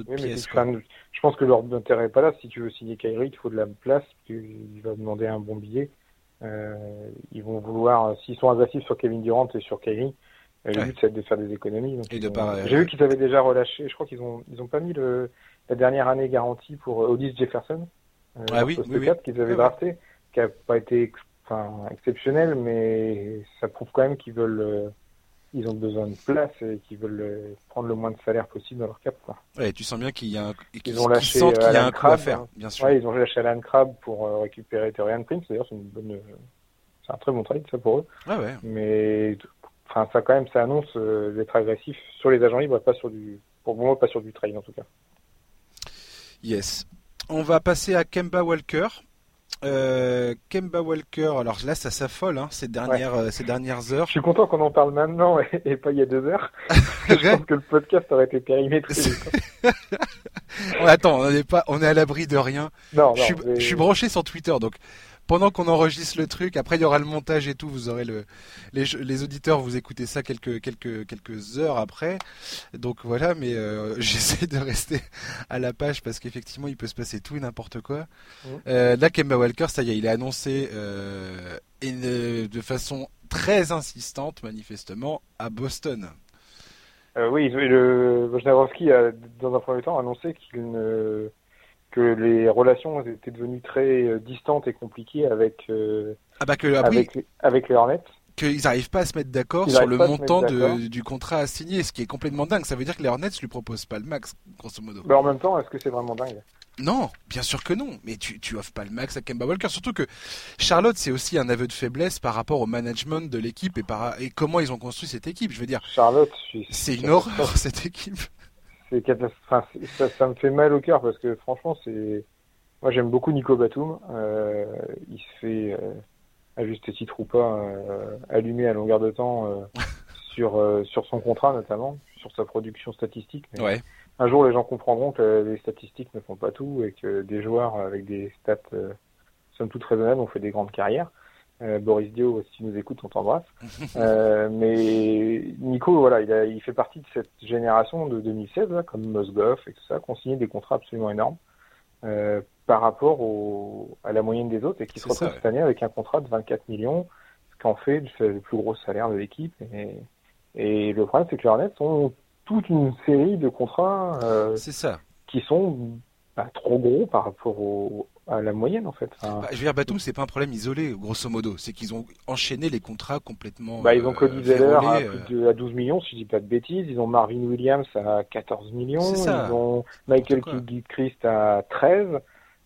Oui, pièces. quoi. je pense que leur intérêt n'est pas là. Si tu veux signer Kyrie, il te faut de la place, il va demander un bon billet. Euh, ils vont vouloir, s'ils sont agressifs sur Kevin Durant et sur Kyrie, le Ouais. but c'est de faire des économies. donc Et ils de ont- pas- J'ai vu qu'ils avaient déjà relâché, je crois qu'ils ont, ils ont pas mis le, la dernière année garantie pour Otis Jefferson, euh, Ah oui, oui, oui. 4 qu'ils avaient ouais. drafté, qui a pas été enfin, exceptionnel, mais ça prouve quand même qu'ils veulent, euh, ils ont besoin de place et qu'ils veulent euh, prendre le moins de salaire possible dans leur cap. Quoi. Ouais, tu sens bien qu'il y a un, qu'ils- Ils ont lâché, sentent qu'il y a un coup à faire, hein. bien sûr. Ouais, ils ont lâché Alan Crabb pour euh, récupérer Torian Prince. D'ailleurs, c'est une bonne, c'est un très bon trade ça pour eux. Ouais, ouais. Mais enfin, ça quand même, ça annonce euh, d'être agressif sur les agents libres, et pas sur du, pour moi, pas sur du trade en tout cas. Yes. On va passer à Kemba Walker. Euh, Kemba Walker, alors là ça s'affole hein, ces dernières euh, ces dernières heures. Je suis content qu'on en parle maintenant et, et pas il y a deux heures. je pense que le podcast aurait été périmétré. Attends, on n'est pas on est à l'abri de rien. non, non, je, suis, mais- je suis branché sur Twitter donc pendant qu'on enregistre le truc, après il y aura le montage et tout, vous aurez le les, les auditeurs vous écoutez ça quelques quelques quelques heures après. Donc voilà, mais euh, j'essaie de rester à la page parce qu'effectivement il peut se passer tout et n'importe quoi. Euh, là Kemba Walker, ça y est, il est annoncé euh, et, euh, de façon très insistante manifestement à Boston. Euh, oui, le Wojnarowski a, dans un premier temps, annoncé qu'il ne, que les relations étaient devenues très euh, distantes et compliquées avec, euh, Ah bah que ah avec, les- avec les Hornets. qu'ils n'arrivent pas à se mettre d'accord sur le montant de, du contrat à signer, ce qui est complètement dingue. Ça veut dire que les Hornets lui proposent pas le max, grosso modo. Mais en même temps, est-ce que c'est vraiment dingue? Non, bien sûr que non. Mais tu, tu offres pas le max à Kemba Walker. Surtout que Charlotte, c'est aussi un aveu de faiblesse par rapport au management de l'équipe et, par, et comment ils ont construit cette équipe. Je veux dire, Charlotte, c'est une horreur cette équipe. C'est enfin, ça, ça me fait mal au cœur parce que franchement, c'est. Moi, j'aime beaucoup Nico Batum. Euh, il se fait, euh, à juste titre ou pas, euh, allumer à longueur de temps euh, sur euh, sur son contrat notamment, sur sa production statistique. Mais Ouais, Un jour, les gens comprendront que les statistiques ne font pas tout et que des joueurs avec des stats, somme toute raisonnables, ont fait des grandes carrières. Euh, Boris Dio, si tu nous écoutes, on t'embrasse. Euh, mais Nico, voilà, il, a, il fait partie de cette génération de 2016, là, comme Mosgoff et tout ça, qui ont signé des contrats absolument énormes euh, par rapport au, à la moyenne des autres et qui se retrouvent ouais. cette année avec un contrat de 24 millions, ce qu'en fait le plus gros salaire de l'équipe. Et, et le problème, c'est que les Hornets ont toute une série de contrats ça. qui sont bah, trop gros par rapport au, à la moyenne, en fait. Enfin, Bah, je veux dire, Batum, c'est pas un problème isolé, grosso modo. C'est qu'ils ont enchaîné les contrats complètement. Bah, ils ont euh, Cody Zeller à, euh. à 12 millions, si je dis pas de bêtises. Ils ont Marvin Williams à 14 millions. Ça. Ils ont Michael quoi. Gilchrist à 13.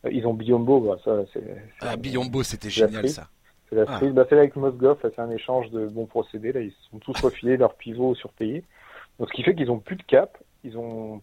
Euh, Ils ont Biombo, bah, ça, c'est- Ah, Biombo, c'était génial ça. c'est la Ah. frite. Bah, c'est là avec Mosgoff, c'est un échange de bons procédés. Là, ils se sont tous refilés leurs pivots surpayés. Donc, ce qui fait qu'ils ont plus de cap. Ils ont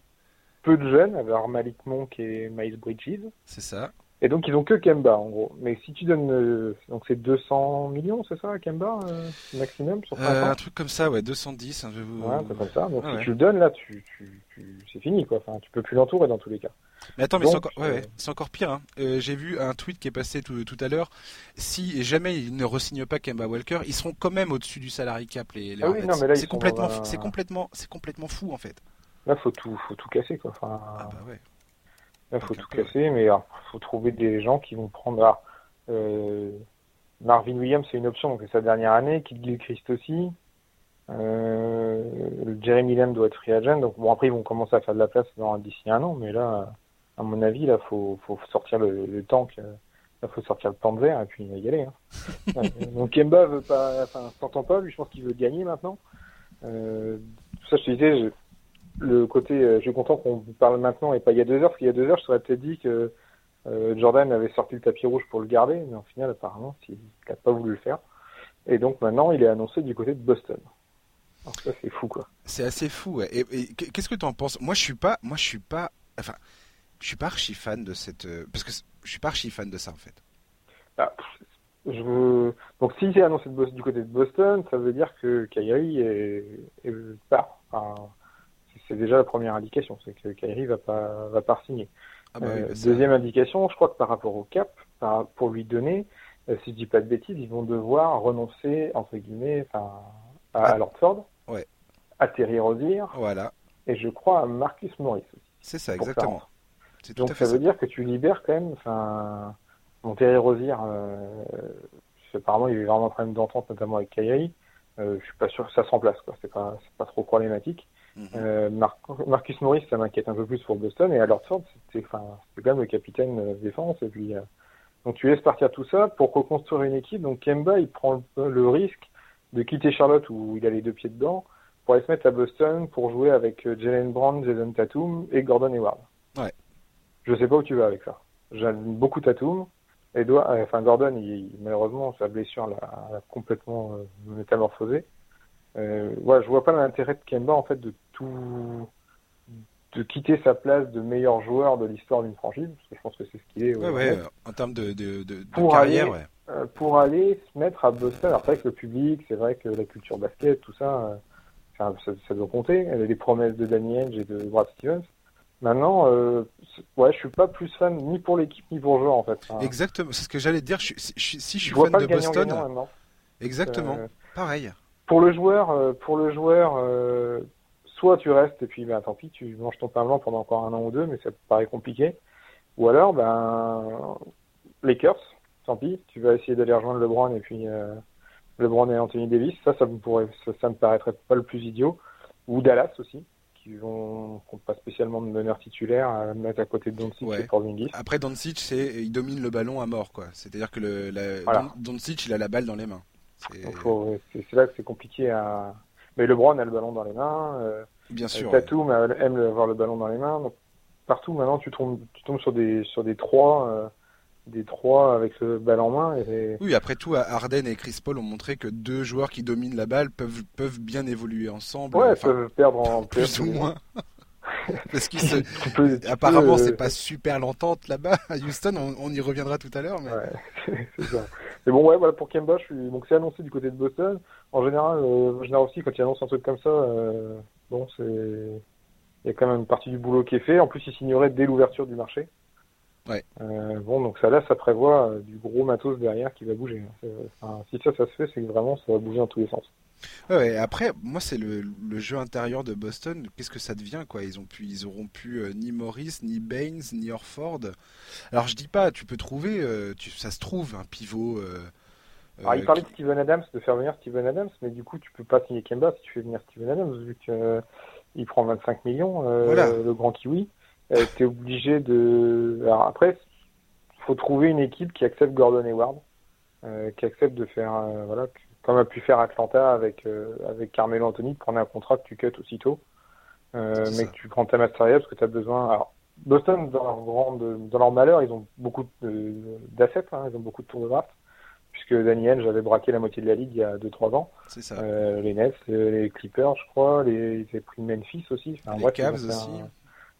peu de jeunes, avec Malik Monk et Miles Bridges. C'est ça. Et donc, ils ont que Kemba, en gros. Mais si tu donnes, euh, donc c'est 200 millions, c'est ça, Kemba, euh, maximum sur 5 Euh, ans un truc comme ça, ouais, 210. un peu- Ouais, un peu comme ça. Donc Ah si ouais. tu le donnes là, tu, tu, tu- c'est fini quoi. Enfin, tu peux plus l'entourer dans tous les cas. Mais attends, mais c'est encore, ouais, ouais, c'est encore pire. Hein. J'ai vu un tweet qui est passé tout, tout à l'heure. Si jamais ils ne re-signent pas Kemba Walker, ils seront quand même au-dessus du salary cap. Les, les Ah oui, Hornets. non, mais là, ils c'est complètement, dans un- c'est complètement, c'est complètement fou en fait. Là, faut tout, faut tout casser quoi. Enfin, Ah bah ouais. Là, faut tout casser, mais alors, faut trouver des gens qui vont prendre. alors, euh, Marvin Williams, c'est une option, donc c'est sa dernière année. Kid Gilchrist aussi. Euh, Jeremy Lamb doit être free agent, donc bon après ils vont commencer à faire de la place dans d'ici un an, mais là, à mon avis, là, faut, faut sortir le, le tank euh, Il faut sortir le plan de verre et puis il va y aller. Hein. Donc Kemba veut pas, enfin, s'entend pas. Lui, je pense qu'il veut gagner maintenant. Euh, tout ça, je te disais, le côté, je suis content qu'on parle maintenant et pas il y a deux heures, parce qu'il y a deux heures, je serais peut-être dit que Jordan avait sorti le tapis rouge pour le garder, mais en final, apparemment, il n'a pas voulu le faire. Et donc maintenant, il est annoncé du côté de Boston. ça, c'est fou, quoi. C'est assez fou. Ouais. Et, qu'est-ce que tu en penses? Moi, je suis pas, moi, je suis pas, enfin, je suis pas archi fan de cette, euh, parce que je suis pas archi fan de ça en fait. Ah, je Donc, si c'est annoncé du côté de Boston, ça veut dire que Kyrie est, est part. C'est déjà la première indication, c'est que Kyrie va pas, va pas signer. Ah bah euh, bah deuxième indication, je crois que par rapport au cap, pour lui donner, euh, si je dis pas de bêtises, ils vont devoir renoncer, entre guillemets, à, à ah. Lordford, ouais. à Terry Rozier, voilà. et je crois à Marcus Morris aussi. C'est ça, exactement. Donc ça, veut dire que tu libères quand même, enfin, mon Terry Rozier, euh, apparemment il y a vraiment un problème d'entente, notamment avec Kyrie. Euh, je suis pas sûr que ça se remplace, quoi. C'est pas, c'est pas trop problématique. Mhm. euh, Marcus Morris, ça m'inquiète un peu plus pour Boston, et à Lordford, c'était, quand même le capitaine de défense, et puis, euh, donc tu laisses partir tout ça pour reconstruire une équipe. Donc Kemba, il prend le, risque de quitter Charlotte où il a les deux pieds dedans pour aller se mettre à Boston pour jouer avec euh, Jalen Brown, Jason Tatum et Gordon Hayward. Ouais. Je sais pas où tu vas avec ça. J'aime beaucoup Tatum. Euh, enfin Gordon, il, malheureusement sa blessure l'a complètement euh, métamorphosé. Euh, ouais, je vois pas l'intérêt de Kemba en fait de tout de quitter sa place de meilleur joueur de l'histoire d'une franchise, parce que je pense que c'est ce qu'il est. Ouais, ouais, en termes de, de, de, pour carrière, aller, euh, pour aller se mettre à Boston, alors c'est vrai que le public, c'est vrai que la culture basket, tout ça, euh, ça, ça, doit compter. Les promesses de Danny Henge et de Brad Stevens. Maintenant, euh, ouais, je suis pas plus fan ni pour l'équipe ni pour le joueur en fait. Exactement, c'est ce que j'allais dire. Je, si je suis fan de Boston, exactement, euh, pareil. Pour le joueur, pour le joueur, soit tu restes et puis ben, tant pis, tu manges ton pain blanc pendant encore un an ou deux, mais ça paraît compliqué. Ou alors, ben, Lakers, tant pis, tu vas essayer d'aller rejoindre LeBron et puis euh, LeBron et Anthony Davis, ça, ça me pourrait, ça, me paraîtrait pas le plus idiot. Ou Dallas aussi, qui vont, pas spécialement de meneur titulaire à mettre à côté de Doncic et Porzingis. Après Doncic, c'est, il domine le ballon à mort, quoi. C'est-à-dire que le, Doncic, il a la balle dans les mains. C'est là que c'est compliqué à. Mais LeBron a le ballon dans les mains. Euh, Bien sûr. Tatum aime avoir le ballon dans les mains. Donc, partout maintenant, tu tombes, tu tombes sur des sur des trois, euh, des trois avec le balle en main. Et... Oui, après tout, Harden et Chris Paul ont montré que deux joueurs qui dominent la balle peuvent peuvent bien évoluer ensemble. Ouais, peuvent perdre en plus ou moins. Parce se... apparemment c'est pas super l'entente là-bas à Houston. On, y reviendra tout à l'heure. Mais... Ouais, c'est ça. Mais bon, ouais, voilà pour Kemba, je suis... donc c'est annoncé du côté de Boston. En général, euh, en général aussi quand il annonce un truc comme ça, euh, bon, c'est il y a quand même une partie du boulot qui est fait. En plus, il signerait dès l'ouverture du marché. Ouais. Euh, bon, donc ça là, ça prévoit euh, du gros matos derrière qui va bouger. Enfin, si ça, ça se fait, c'est que vraiment, ça va bouger dans tous les sens. Ouais, après, moi, c'est le, le, jeu intérieur de Boston. Qu'est-ce que ça devient, quoi? Ils ont pu, ils auront pu euh, ni Morris, ni Baines, ni Orford. Alors, je dis pas, tu peux trouver, euh, tu, ça se trouve, un pivot. Alors, il parlait de Steven Adams, de faire venir Steven Adams, mais du coup, tu peux pas signer Kemba si tu fais venir Steven Adams, vu que il prend 25 millions, euh, le grand kiwi. Euh, tu es obligé de. Alors après, faut trouver une équipe qui accepte Gordon Hayward, euh, qui accepte de faire, euh, voilà, comme a pu faire Atlanta avec euh, avec Carmelo Anthony, de prendre un contrat que tu cut aussitôt, euh, mais que tu prends ta matériel parce que tu as besoin. Alors, Boston, dans leur, grande, dans leur malheur, ils ont beaucoup d'assets, hein, ils ont beaucoup de tours de draft puisque Daniel, j'avais braqué la moitié de la ligue il y a 2-3 ans. C'est ça. Euh, les Nets, les Clippers, je crois, les, ils avaient pris Memphis aussi. Enfin, les Cavs aussi.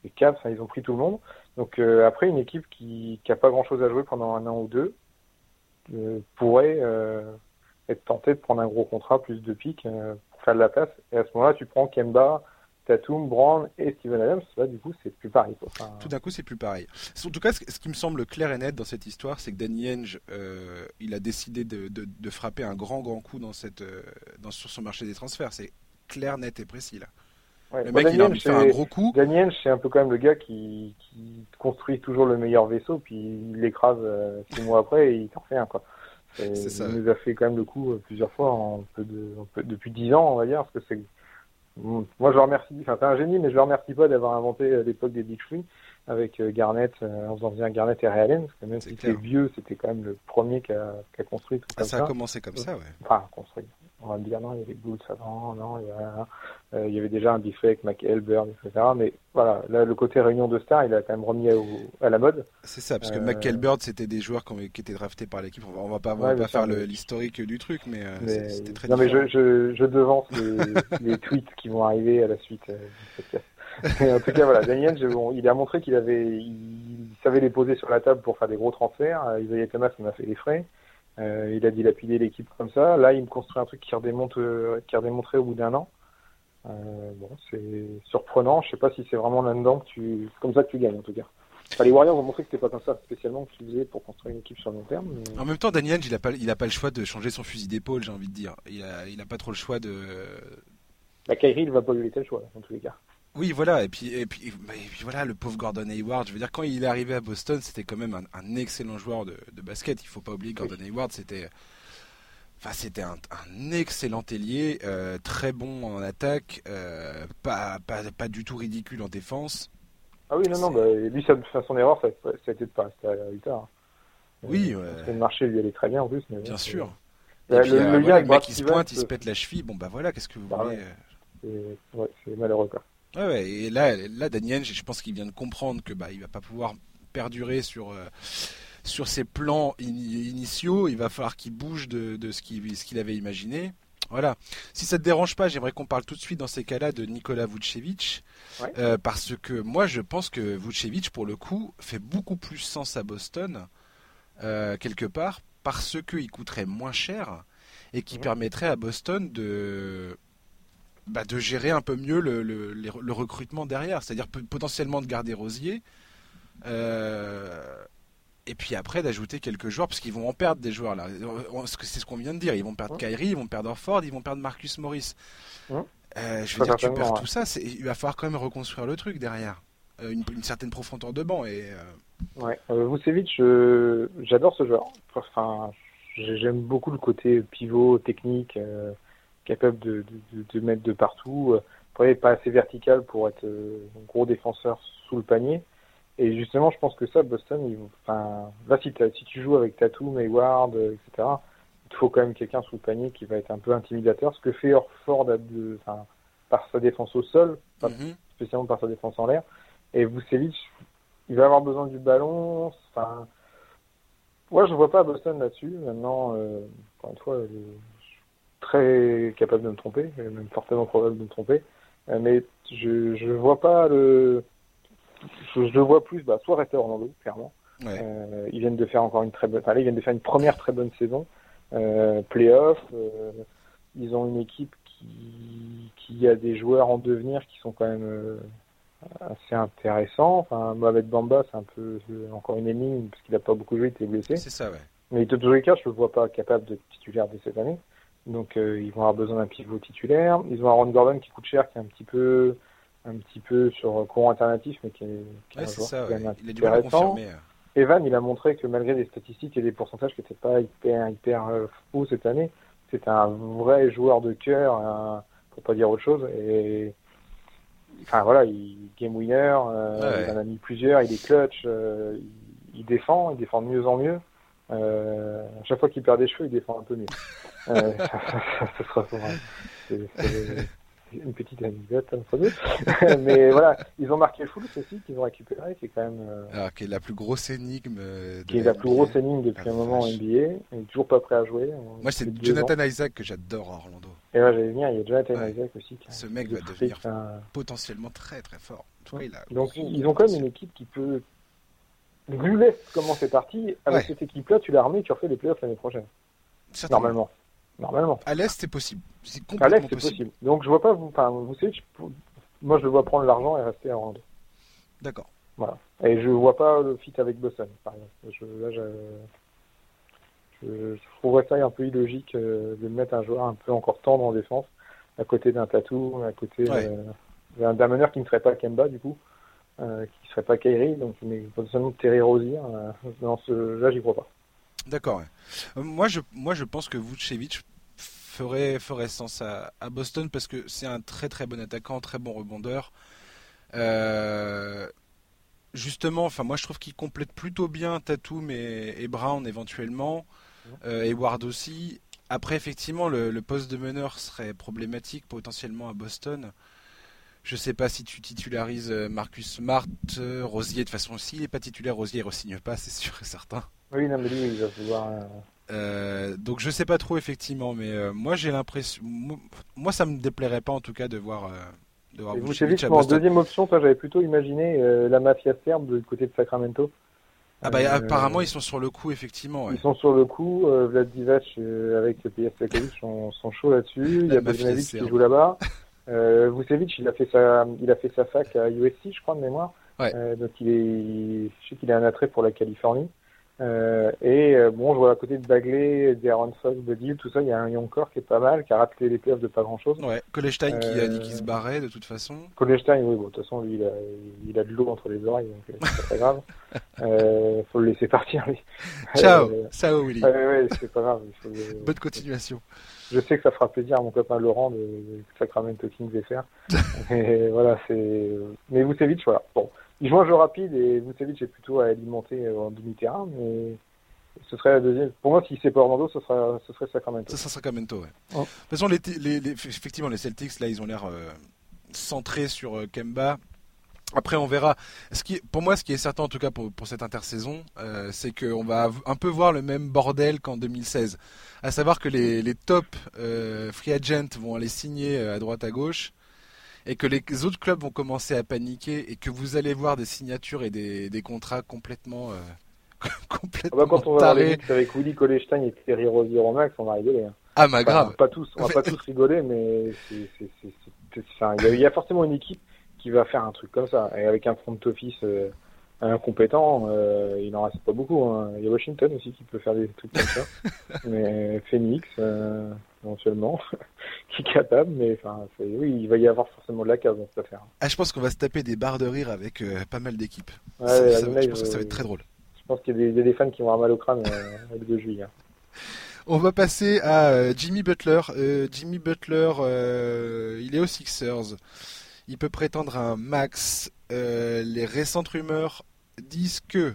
Les Cavs, ils ont pris tout le monde. Donc euh, après, une équipe qui n'a pas grand-chose à jouer pendant un an ou deux euh, pourrait être tentée de prendre un gros contrat, plus de pics, euh, pour faire de la place. Et à ce moment-là, tu prends Kemba, Tatum, Brown et Steven Adams, là du coup c'est plus pareil. Tout d'un coup c'est plus pareil. En tout cas, ce, qui me semble clair et net dans cette histoire, c'est que Danny Henge, euh, il a décidé de, de, de, frapper un grand grand coup dans cette, euh, dans, sur son marché des transferts. C'est clair, net et précis là. Ouais. Le mec, il a envie de faire un gros coup. Danny Henge, c'est un peu quand même le gars qui, qui, construit toujours le meilleur vaisseau, puis il l'écrase euh, six mois après et il t'en fait un quoi. C'est ça. Il nous a fait quand même le coup euh, plusieurs fois, en peu de, en peu, depuis dix ans on va dire, parce que c'est moi, je le remercie. Enfin, c'est un génie, mais je le remercie pas d'avoir inventé l'époque des Big Free. avec Garnett, en faisant venir Garnett et Ray Allen, parce que même si c'était vieux, c'était quand même le premier qui a, construit tout ah, ça. Ça a commencé comme ça, ouais. Enfin, construit on va dire non, il y avait Goods avant, non, il y, euh, il y avait déjà un buffet avec McHale, Bird, etc. Mais voilà, là, le côté réunion de stars, il a quand même remis à la mode. C'est ça, parce que euh... Bird, c'était des joueurs qui étaient draftés par l'équipe. On va pas, va pas faire l'historique du truc, mais, euh, c'était très Non, mais je, je, je devance les, les, tweets qui vont arriver à la suite euh, en tout cas, voilà, Daniel, il a montré qu'il avait, il savait les poser sur la table pour faire des gros transferts. Isaiah Thomas, on a fait les frais. Euh, il a dilapidé l'équipe comme ça. Là, il me construit un truc qui redémonte, euh, qui redémontré au bout d'un an. Euh, bon, c'est surprenant. Je sais pas si c'est vraiment là-dedans que tu, comme ça que tu gagnes en tout cas. les Warriors ont montré que c'était pas comme ça spécialement qu'ils faisaient pour construire une équipe sur le long terme. En même temps, Daniel, il a pas, il a pas le choix de changer son fusil d'épaule, j'ai envie de dire. Il a, il a pas trop le choix de. Bah, Kyrie, il va pas lui laisser le choix, dans tous les cas. Oui, voilà, et puis, et puis, voilà, le pauvre Gordon Hayward. Je veux dire, quand il est arrivé à Boston, c'était quand même un, excellent joueur de, basket. Il faut pas oublier Gordon Hayward, c'était, enfin, c'était un, excellent ailier, euh, très bon en attaque, euh, pas, pas, pas du tout ridicule en défense. Ah oui, non, non, bah, lui, ça, son erreur, ça, ça a été de pas rester à Utah. Oui, euh, le marché lui allait très bien en plus. Mais bien sûr. le, le, lien avec mec qui se pointe, il se pète la cheville. Bon, bah voilà, qu'est-ce que vous bah voulez C'est malheureux, quoi. Ouais, et là, là, Daniel, je pense qu'il vient de comprendre que bah, il va pas pouvoir perdurer sur euh, sur ses plans initiaux. Il va falloir qu'il bouge de, de ce qu'il avait imaginé. Voilà. Si ça te dérange pas, j'aimerais qu'on parle tout de suite dans ces cas-là de Nikola Vucevic, euh, parce que moi, je pense que Vucevic, pour le coup, fait beaucoup plus sens à Boston euh, quelque part parce qu'il coûterait moins cher et qui permettrait à Boston de bah, de gérer un peu mieux le, le, le recrutement derrière, c'est-à-dire potentiellement de garder Rosier. Euh, et puis après d'ajouter quelques joueurs parce qu'ils vont en perdre des joueurs là. C'est ce qu'on vient de dire. Ils vont perdre Kyrie, ils vont perdre Orford, ils vont perdre Marcus Morris. Euh, je veux dire, tu perds tout ça, il va falloir quand même reconstruire le truc derrière. Euh, une, une, certaine profondeur de banc et. Ouais, Vucevic, j'adore ce joueur. Enfin, j'aime beaucoup le côté pivot technique capable de, de, de, mettre de partout. Après, pas assez vertical pour être euh, un gros défenseur sous le panier. Et justement, je pense que ça, Boston, il, enfin, là, si, si tu joues avec Tatum, Hayward, euh, etc., il faut quand même quelqu'un sous le panier qui va être un peu intimidateur. Ce que fait Orford de, enfin, par sa défense au sol, pas mm-hmm. spécialement par sa défense en l'air. Et Vucevic, il va avoir besoin du ballon. Enfin, moi, je vois pas Boston là-dessus. Maintenant, euh, encore une fois, très capable de me tromper, même fortement probable de me tromper. Euh, mais je je vois pas le je, le vois plus bah, soit rester Orlando clairement. Euh, ils viennent de faire encore une très bonne enfin, ils viennent de faire une première très bonne saison. Euh, playoff euh, ils ont une équipe qui qui a des joueurs en devenir qui sont quand même assez intéressants. Enfin Mohamed Bamba c'est un peu encore une énigme parce qu'il a pas beaucoup joué il était blessé. C'est ça ouais. Mais de tous les cas je le vois pas capable de titulaire dès cette année donc euh, ils vont avoir besoin d'un pivot titulaire. Ils ont Aaron Gordon qui coûte cher, qui est un petit peu un petit peu sur courant alternatif, mais qui est, qui ouais, ça, ouais. il a du mal à confirmer. Euh. Evan, il a montré que malgré des statistiques et des pourcentages qui n'étaient pas hyper hyper euh, fous cette année, c'était un vrai joueur de cœur, un, pour pas dire autre chose. Et enfin voilà, il game winner, euh, il en a mis plusieurs, il est clutch, euh, il, il, défend, il défend de mieux en mieux. Euh, à chaque fois qu'il perd des cheveux, il défend un peu mieux. euh, ce sera pour une petite anecdote entre deux. Mais voilà, ils ont marqué Fultz aussi, qu'ils ont récupéré, qui est quand même. Euh... Alors, qui est la plus grosse énigme. De qui est la, plus grosse énigme depuis un moment en NBA. Il est toujours pas prêt à jouer. Moi, c'est Jonathan Isaac que j'adore à Orlando. Et ouais, j'allais venir, il y a Jonathan ouais. Isaac aussi. Qui Ce mec va devenir un... potentiellement très très fort. Cas, il a Donc, ils ont quand même une équipe qui peut vu l'Est, comment c'est parti, avec cette équipe-là, tu l'as armé, tu refais les playoffs l'année prochaine. Normalement. Normalement. À l'Est, c'est possible. À l'Est, c'est possible. Donc, je vois pas, vous, enfin, vous savez, moi, je le vois prendre l'argent et rester à Orlando. D'accord. Voilà. Et je vois pas le fit avec Boston, par exemple. Je, là, je, je, je trouverais ça un peu illogique euh, de mettre un joueur un peu encore tendre en défense, à côté d'un tatou, à côté ouais. euh, d'un meneur qui ne ferait pas Kemba, du coup euh, qui serait pas Kairi, donc mais potentiellement Terry Rosier. Euh, dans ce là, j'y crois pas. D'accord. Ouais. Euh, moi, je moi je pense que Vucevic ferait ferait sens à, à Boston parce que c'est un très très bon attaquant, très bon rebondeur. Euh, justement, enfin moi je trouve qu'ils complètent plutôt bien Tatum et, Brown éventuellement, euh, et Ward aussi. Après effectivement le, poste de meneur serait problématique potentiellement à Boston. Je sais pas si tu titularises Marcus Smart, Rosier de toute façon s'il n'est pas titulaire, Rosier ne re-signe pas, c'est sûr et certain. Oui, non mais lui il va pouvoir. donc je sais pas trop effectivement, mais moi j'ai l'impression, moi ça me déplairait pas en tout cas de voir de Vucevic, en deuxième option, toi j'avais plutôt imaginé euh, la mafia serbe du côté de Sacramento. Ah bah euh, apparemment ils sont sur le coup effectivement. Ils sont sur le coup. Euh, Vlad Divac avec PS Sakovic sont, sont chauds là-dessus. Il y a Bogdanovic qui joue là-bas. Euh, Vucevic il a fait sa il a fait sa fac à USC je crois de mémoire. donc il est je sais qu'il a un attrait pour la Californie. Euh, et euh, bon, je vois à côté de Bagley, d'Aaron Fox, de Deal, tout ça, il y a un Yonkor qui est pas mal, qui a raté les playoffs de pas grand chose. Ouais, Kolestein qui a dit qu'il se barrait de toute façon. Kolestein, oui, bon, de toute façon, lui, il a, il a de l'eau entre les oreilles, donc euh, c'est pas grave. euh, faut le laisser partir, lui. Ciao, ciao, Willy. Ouais, ouais, c'est pas grave. Faut, Bonne continuation. Je sais que ça fera plaisir à mon copain Laurent de, de Sacramento Kings faire. et voilà, c'est. Mais vous savez, voilà. Bon. Il joue un jeu rapide et Vucevic est plutôt à alimenter euh, en demi-terrain, mais ce serait la deuxième. Pour moi, si c'est pas Orlando, ce, sera, ce serait Sacramento. Ce sera Sacramento, ouais. De toute façon, les, les, effectivement, les Celtics, là, ils ont l'air euh, centrés sur euh, Kemba. Après, on verra. Ce qui, pour moi, ce qui est certain, en tout cas pour, pour cette intersaison, euh, c'est qu'on va un peu voir le même bordel qu'en 2016. À savoir que les, les top euh, free agents vont aller signer à droite à gauche et que les autres clubs vont commencer à paniquer et que vous allez voir des signatures et des, des contrats complètement euh, complètement ah bah quand on va avec Willy Colestein et Thierry Rosier au max, on va rigoler. Hein. Ah ma grave. Pas tous, on va pas tous rigoler, mais il y, a forcément une équipe qui va faire un truc comme ça et avec un front office euh, incompétent, euh, il n'en reste pas beaucoup. Hein. Il y a Washington aussi qui peut faire des trucs comme ça, mais Phoenix. Euh, éventuellement, qui est capable, mais enfin, oui, il va y avoir forcément de la case dans cette affaire. Ah, je pense qu'on va se taper des barres de rire avec euh, pas mal d'équipes. je pense que ça va être très drôle. Je pense qu'il y a des, fans qui vont avoir mal au crâne euh, le 2 juillet. On va passer à euh, Jimmy Butler. Jimmy Butler, il est aux Sixers. Il peut prétendre à un max. les récentes rumeurs disent que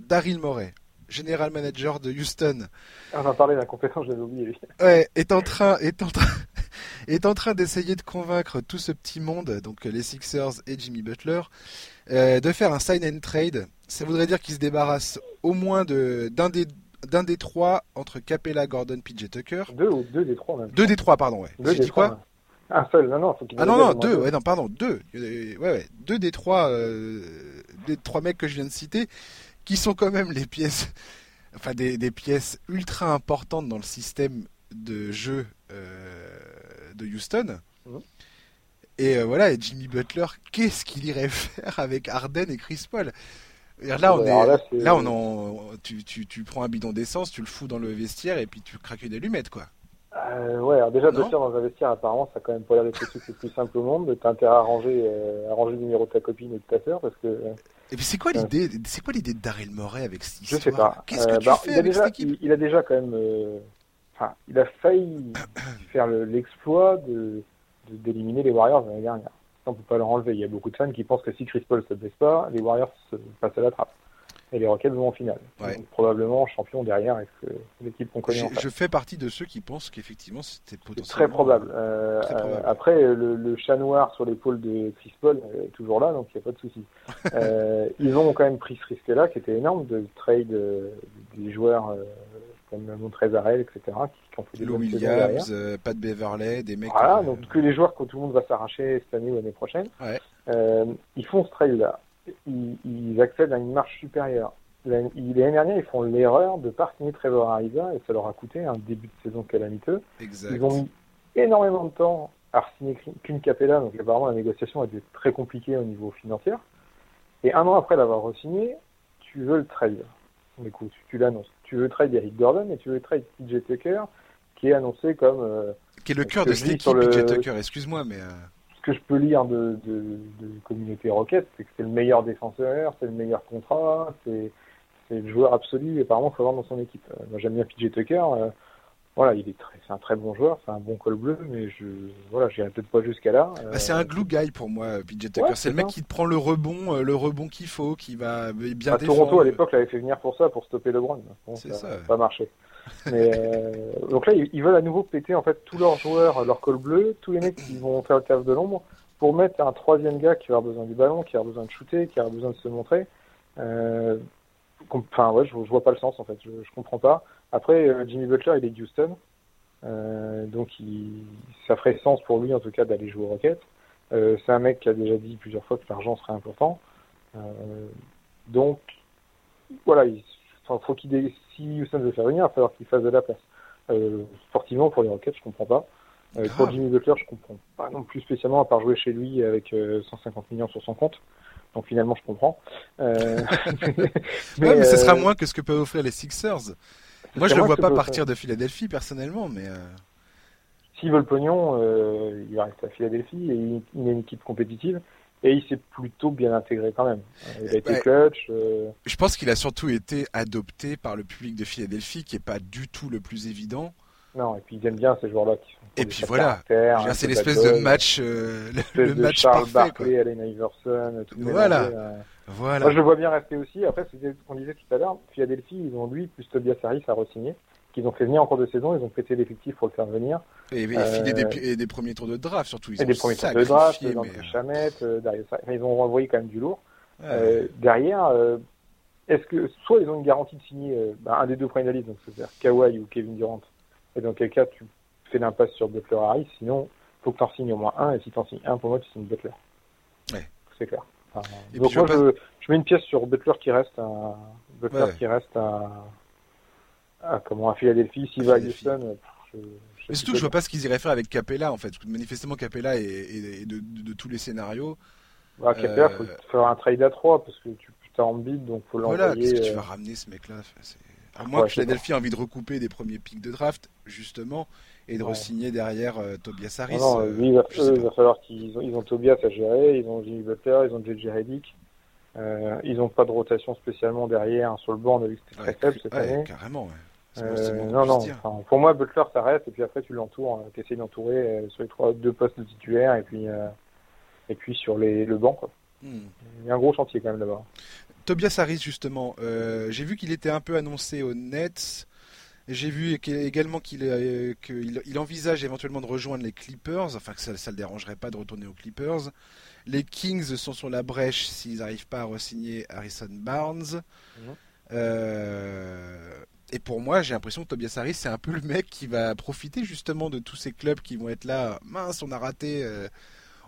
Daryl Morey, général manager de Houston. On va parler d'incompétence, je l'avais oublié. Ouais, est en train, est en train, est en train d'essayer de convaincre tout ce petit monde, donc les Sixers et Jimmy Butler, euh, de faire un sign and trade. Ça voudrait dire qu'ils se débarrassent au moins de d'un des d'un des trois entre Capella, Gordon, PJ Tucker. Deux ou deux des trois même. Deux des trois, pardon, ouais. Deux dit quoi Un seul, non, non. Faut ah non, non, deux, ouais, non, pardon, deux. Ouais, ouais, deux des trois, euh, des trois mecs que je viens de citer qui sont quand même les pièces, enfin des, des pièces ultra importantes dans le système de jeu euh, de Houston. Et euh, voilà, et Jimmy Butler, qu'est-ce qu'il irait faire avec Arden et Chris Paul? Là, on est, là, on en, tu, tu, tu prends un bidon d'essence, tu le fous dans le vestiaire et puis tu craques une allumette, quoi. Euh, ouais, alors déjà, Butler dans un vestiaire, apparemment, ça a quand même pas l'air d'être le plus simple au monde. T'as intérêt à ranger, euh, à ranger le numéro de ta copine et de ta sœur parce que et puis c'est quoi l'idée C'est quoi l'idée de Daryl Morey avec cette histoire Je sais pas. Qu'est-ce que euh, tu bah, fais avec déjà, cette équipe il, a déjà quand même, euh, enfin, il a failli faire l'exploit de d'éliminer les Warriors l'année dernière. On peut pas leur enlever. Il y a beaucoup de fans qui pensent que si Chris Paul se blesse pas, les Warriors se passent à la trappe et les Rockets vont en finale. Donc, probablement champion derrière avec l'équipe qu'on connaît. Je, fais partie de ceux qui pensent qu'effectivement c'était potentiellement très probable. Euh, très probable. Euh, après, le, le, chat noir sur l'épaule de Chris Paul est toujours là, donc il n'y a pas de souci. euh, ils ont quand même pris ce risque-là, qui était énorme, de trade des joueurs comme Montrezarel, etc., qui, ont fait des Lou Williams, Pat Beverley, des mecs. Voilà, donc que les joueurs que tout le monde va s'arracher cette année ou l'année prochaine. Ouais. ils font ce trade-là ils, accèdent à une marche supérieure. L'année dernière, ils font l'erreur de ne pas signer Trevor Ariza et ça leur a coûté un début de saison calamiteux. Ils ont mis énormément de temps à signer qu'une Capella, donc apparemment la négociation a été très compliquée au niveau financier. Et un an après l'avoir re-signé, tu veux le trade. Écoute, tu l'annonces. Tu veux trade Eric Gordon et tu veux trade PJ Tucker, qui est annoncé comme. Euh, qui est le cœur de cette équipe, PJ Tucker, excuse-moi, mais. Euh, ce que je peux lire de, de, de communauté Rocket, c'est que c'est le meilleur défenseur, c'est le meilleur contrat, c'est le joueur absolu et apparemment faut avoir dans son équipe. Euh, moi j'aime bien PJ Tucker. Euh, voilà, il est c'est un très bon joueur, c'est un bon col bleu, mais je, voilà, j'irai peut-être pas jusqu'à là. Bah, c'est un glue guy pour moi, PJ Tucker. c'est le mec qui te prend le rebond, euh, le rebond qu'il faut, qui va bien bah, défendre. Toronto à l'époque l'avait fait venir pour ça, pour stopper LeBron. Bon, c'est ça. Pas marché. mais euh, donc là, ils veulent à nouveau péter en fait tous leurs joueurs, leur col bleu, tous les mecs qui vont faire le taf de l'ombre, pour mettre un troisième gars qui va avoir besoin du ballon, qui a besoin de shooter, qui a besoin de se montrer. Euh, enfin ouais, je, je, vois pas le sens en fait, je, je comprends pas. Après, euh, Jimmy Butler, il est de Houston, euh, donc il, ça ferait sens pour lui en tout cas d'aller jouer au Rocket. Euh, c'est un mec qui a déjà dit plusieurs fois que l'argent serait important. Euh, donc voilà, il faut qu'il si Houston veut faire venir, il va falloir qu'il fasse de la place. Euh, sportivement pour les Rockets, je comprends pas. Euh, pour Jimmy Butler, je comprends pas non plus spécialement à part jouer chez lui avec 150 millions sur son compte. Donc finalement, je comprends. Euh... mais, mais ce sera moins que ce que peuvent offrir les Sixers. Moi, je le vois pas partir de Philadelphie personnellement, mais. Euh... S'il veut le pognon, euh, il va rester à Philadelphie et il, il a une équipe compétitive et il s'est plutôt bien intégré quand même. Il a été clutch. Euh... Je pense qu'il a surtout été adopté par le public de Philadelphie, qui est pas du tout le plus évident. Non, et puis ils aiment bien ces joueurs-là qui sont. Et puis voilà, c'est l'espèce de match, euh, le, de match Charles parfait. Allen Iverson, tout voilà. Euh... Voilà. Moi, je le vois bien rester aussi. Après, c'est ce qu'on disait tout à l'heure. Philadelphie, ils ont lui plus Tobias Harris à re-signer, qu'ils ont fait venir en cours de saison. Ils ont pété l'effectif pour le faire venir. Et, et Euh, des, et des premiers tours de draft surtout. Ils et ont des premiers tours de draft, mais, Landry euh, Shamet, euh, Darius. Enfin, ils ont renvoyé quand même du lourd. ouais. Euh, derrière, est-ce que soit ils ont une garantie de signer bah, un des deux premiers de la liste, donc c'est-à-dire Kawhi ou Kevin Durant, et dans quel cas tu fais l'impasse sur Butler Harris, sinon faut que tu en signes au moins un, et si tu en signes un, pour moi tu signes Butler. Ouais. C'est clair. Enfin, Et donc puis, moi je je, je mets une pièce sur Butler qui reste à Butler Ouais. qui reste à, à comment à Philadelphie. S'il va à. Houston, euh, je, Mais surtout, je vois pas ce qu'ils iraient faire avec Capella en fait. Manifestement, Capella est, est- est de, de- de tous les scénarios. quoi. Ah, Capella, Euh, faut faire un trade à 3 parce que tu as en bid, donc faut Voilà, l'envoyer. qu'est-ce que tu euh, vas ramener ce mec-là À moins Ouais, que Philadelphie ait envie de recouper des premiers pics de draft, justement, et de Ouais. re-signer derrière euh, Tobias Harris. Non, non, euh, lui, il va, eux, il falloir qu'ils ont, ils ont Tobias à gérer, ils ont Jimmy Butler, ils ont JJ Redick. Euh, ils n'ont pas de rotation spécialement derrière sur le banc, on a vu que c'était Ouais, très faible cette ouais, année. carrément, Euh, non, non, enfin, pour moi, Butler, ça reste, et puis après, tu l'entoures, tu essaies d'entourer sur les trois, deux postes de titulaire, et puis, et puis sur les, le banc, quoi. Hmm. Il y a un gros chantier quand même là-bas. Tobias Harris, justement, euh, j'ai vu qu'il était un peu annoncé aux Nets. J'ai vu également qu'il euh, il envisage éventuellement de rejoindre les Clippers, enfin que ça ne le dérangerait pas de retourner aux Clippers. Les Kings sont sur la brèche s'ils n'arrivent pas à re-signer Harrison Barnes. Mhm. Euh, et pour moi, j'ai l'impression que Tobias Harris, c'est un peu le mec qui va profiter justement de tous ces clubs qui vont être là. Mince, on a raté, euh,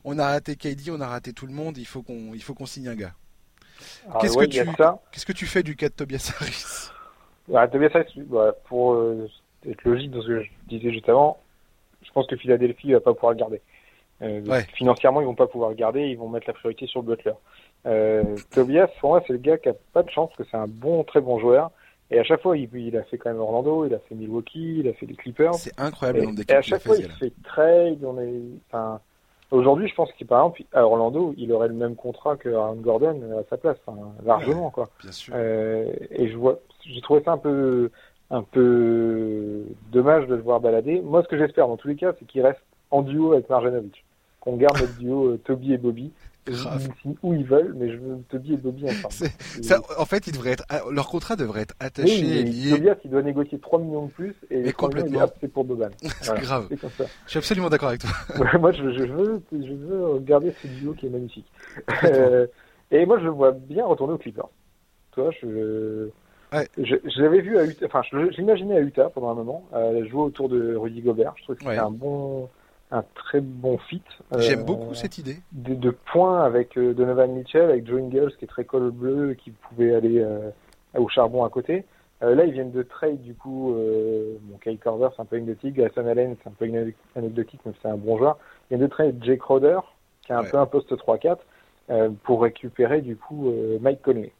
on a raté KD, on a raté tout le monde. Il faut qu'on, il faut qu'on signe un gars. Alors, Qu'est-ce ouais, que tu- ça. Qu'est-ce que tu fais du cas de Tobias Harris? Ouais, Tobias Harris, bah, pour euh, être logique dans ce que je disais juste avant, je pense que Philadelphie va pas pouvoir le garder. Euh, Ouais. Financièrement, ils vont pas pouvoir le garder, ils vont mettre la priorité sur Butler. Euh, Tobias, pour moi, c'est le gars qui a pas de chance, parce que c'est un bon, très bon joueur. Et à chaque fois, il, il a fait quand même Orlando, il a fait Milwaukee, il a fait les Clippers. C'est incroyable le Et, nombre et d'équipes à qu'il a chaque fois, fait. il se fait trade. On est, enfin, aujourd'hui, je pense qu'il, par exemple, à Orlando, il aurait le même contrat que Aaron Gordon à sa place, largement, quoi. Bien sûr. Euh, et je vois, j'ai trouvé ça un peu, un peu dommage de le voir balader. Moi, ce que j'espère dans tous les cas, c'est qu'il reste en duo avec Marjanovic. Qu'on garde notre duo euh, Toby et Bobby. Grave. Où ils veulent, mais je veux Toby et Bobby. C'est- Ça, en fait, ils devraient être, leur contrat devrait être attaché Oui, et lié. Tobias, il doit négocier 3 millions de plus et Mais les 3 millions, il dit, complètement. c'est pour Boban. C'est Voilà, grave. c'est comme ça. Je suis absolument d'accord avec toi. Ouais, moi, je, je veux, je veux garder ce duo qui est magnifique. Euh, et moi, je vois bien retourner aux Clippers. Toi, je, Ouais. je, je l'avais vu à Utah, enfin, je, l'imaginais à Utah pendant un moment, euh, jouer autour de Rudy Gobert. Je trouve que Ouais. c'est un bon, un très bon fit. Euh, J'aime beaucoup cette idée. de, de points avec euh, Donovan Mitchell, avec Joe Ingles qui est très col bleu, qui pouvait aller euh, au charbon à côté. Euh, là, ils viennent de trade du coup. Euh, bon, Kyle Korver, c'est un peu anecdotique. Grayson Allen, c'est un peu ane- anecdotique, mais c'est un bon joueur. Ils viennent de trade Jake Crowder, qui est un Ouais. peu un poste 3-4, euh, pour récupérer du coup euh, Mike Conley.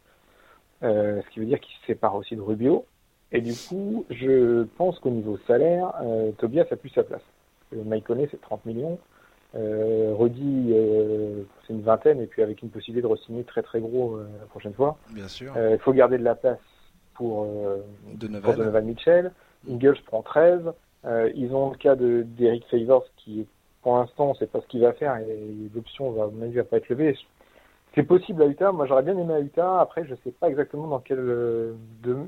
Euh, ce qui veut dire qu'il se sépare aussi de Rubio. Et du coup, je pense qu'au niveau salaire, euh, Tobias a plus sa place. Euh, Conley, c'est 30 millions. Euh, euh, c'est une vingtaine, et puis avec une possibilité de re-signer très très gros euh, la prochaine fois. Bien sûr. Euh, Il faut garder de la place pour, euh. Donovan Mitchell. Ingles prend 13. ils ont le cas de d'Eric Favors qui, pour l'instant, on sait pas ce qu'il va faire et l'option va, à mon avis, va pas être levée. C'est possible à Utah. Moi, j'aurais bien aimé à Utah. Après, je sais pas exactement dans quel, de,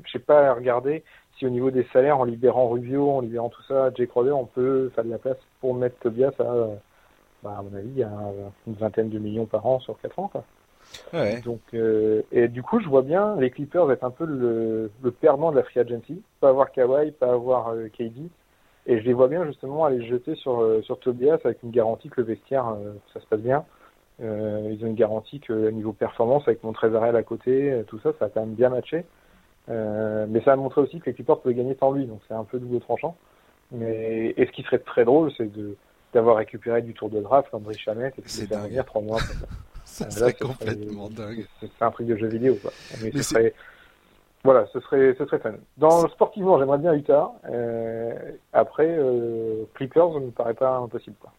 je sais pas regarder si au niveau des salaires, en libérant Rubio, en libérant tout ça, Jake Crowder, on peut faire de la place pour mettre Tobias à, bah, à mon avis, à une vingtaine de millions par an sur 4 ans, quoi. Ouais. Donc, euh, et du coup, je vois bien les Clippers être un peu le, le perdant de la free agency. Pas avoir Kawhi, pas avoir euh, KD. Et je les vois bien justement aller jeter sur, euh, sur Tobias avec une garantie que le vestiaire, euh, ça se passe bien. Euh, ils ont une garantie que niveau performance avec Montrezarel à côté, euh, tout ça, ça a quand même bien matché. Euh, mais ça a montré aussi que les Clippers pouvaient gagner sans lui, donc c'est un peu double tranchant. Mais et ce qui serait très drôle, c'est de d'avoir récupéré du tour de draft André Chamet et de C'est le faire venir trois mois. Ça Là, serait complètement dingue. C'est un truc de jeu vidéo, quoi. Mais, Mais ce serait, voilà, ce serait, ce serait fun. Dans sportivement, j'aimerais bien Utah. Euh, après, Clippers, ça ne me paraît pas impossible, quoi.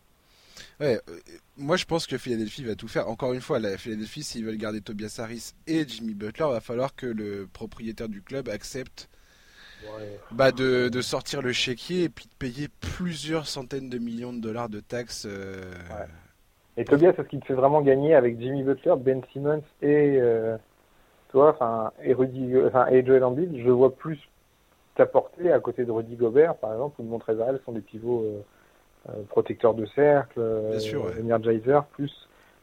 Ouais, euh, moi je pense que Philadelphie va tout faire. Encore une fois, la Philadelphie, s'ils veulent garder Tobias Harris et Jimmy Butler, va falloir que le propriétaire du club accepte bah, de, de sortir le chéquier et puis de payer plusieurs centaines de millions de dollars de taxes. euh, Ouais. Et Tobias, est-ce qu'il te fait vraiment gagner avec Jimmy Butler, Ben Simmons et euh, toi, enfin, et Rudy, enfin, et Joel Embiid? Je vois plus t'apporter à côté de Rudy Gobert, par exemple, ou de Montrezl sont des pivots euh, euh, protecteurs de cercle, euh, sûr, ouais. energizer, plus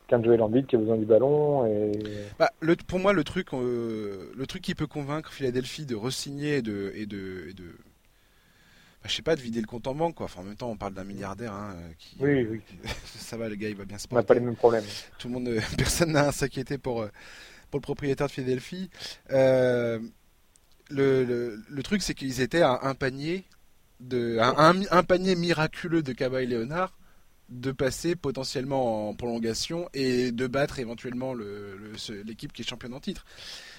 qu'un Joel Embiid qui a besoin du ballon et Bah, le, pour moi, le truc, euh, le truc qui peut convaincre Philadelphie de re-signer et de, et de, et de bah, je sais pas, de vider le compte en banque, quoi. Enfin, en même temps, on parle d'un milliardaire, hein, qui, Oui, oui. ça va, le gars, il va bien se on n'a porter. pas les mêmes problèmes. Tout le monde, euh, personne n'a à s'inquiéter pour, pour le propriétaire de Philadelphie. Euh, le, le, le truc, c'est qu'ils étaient à un panier de, un, panier miraculeux de Kawhi Leonard de passer potentiellement en prolongation et de battre éventuellement l'équipe qui est championne en titre.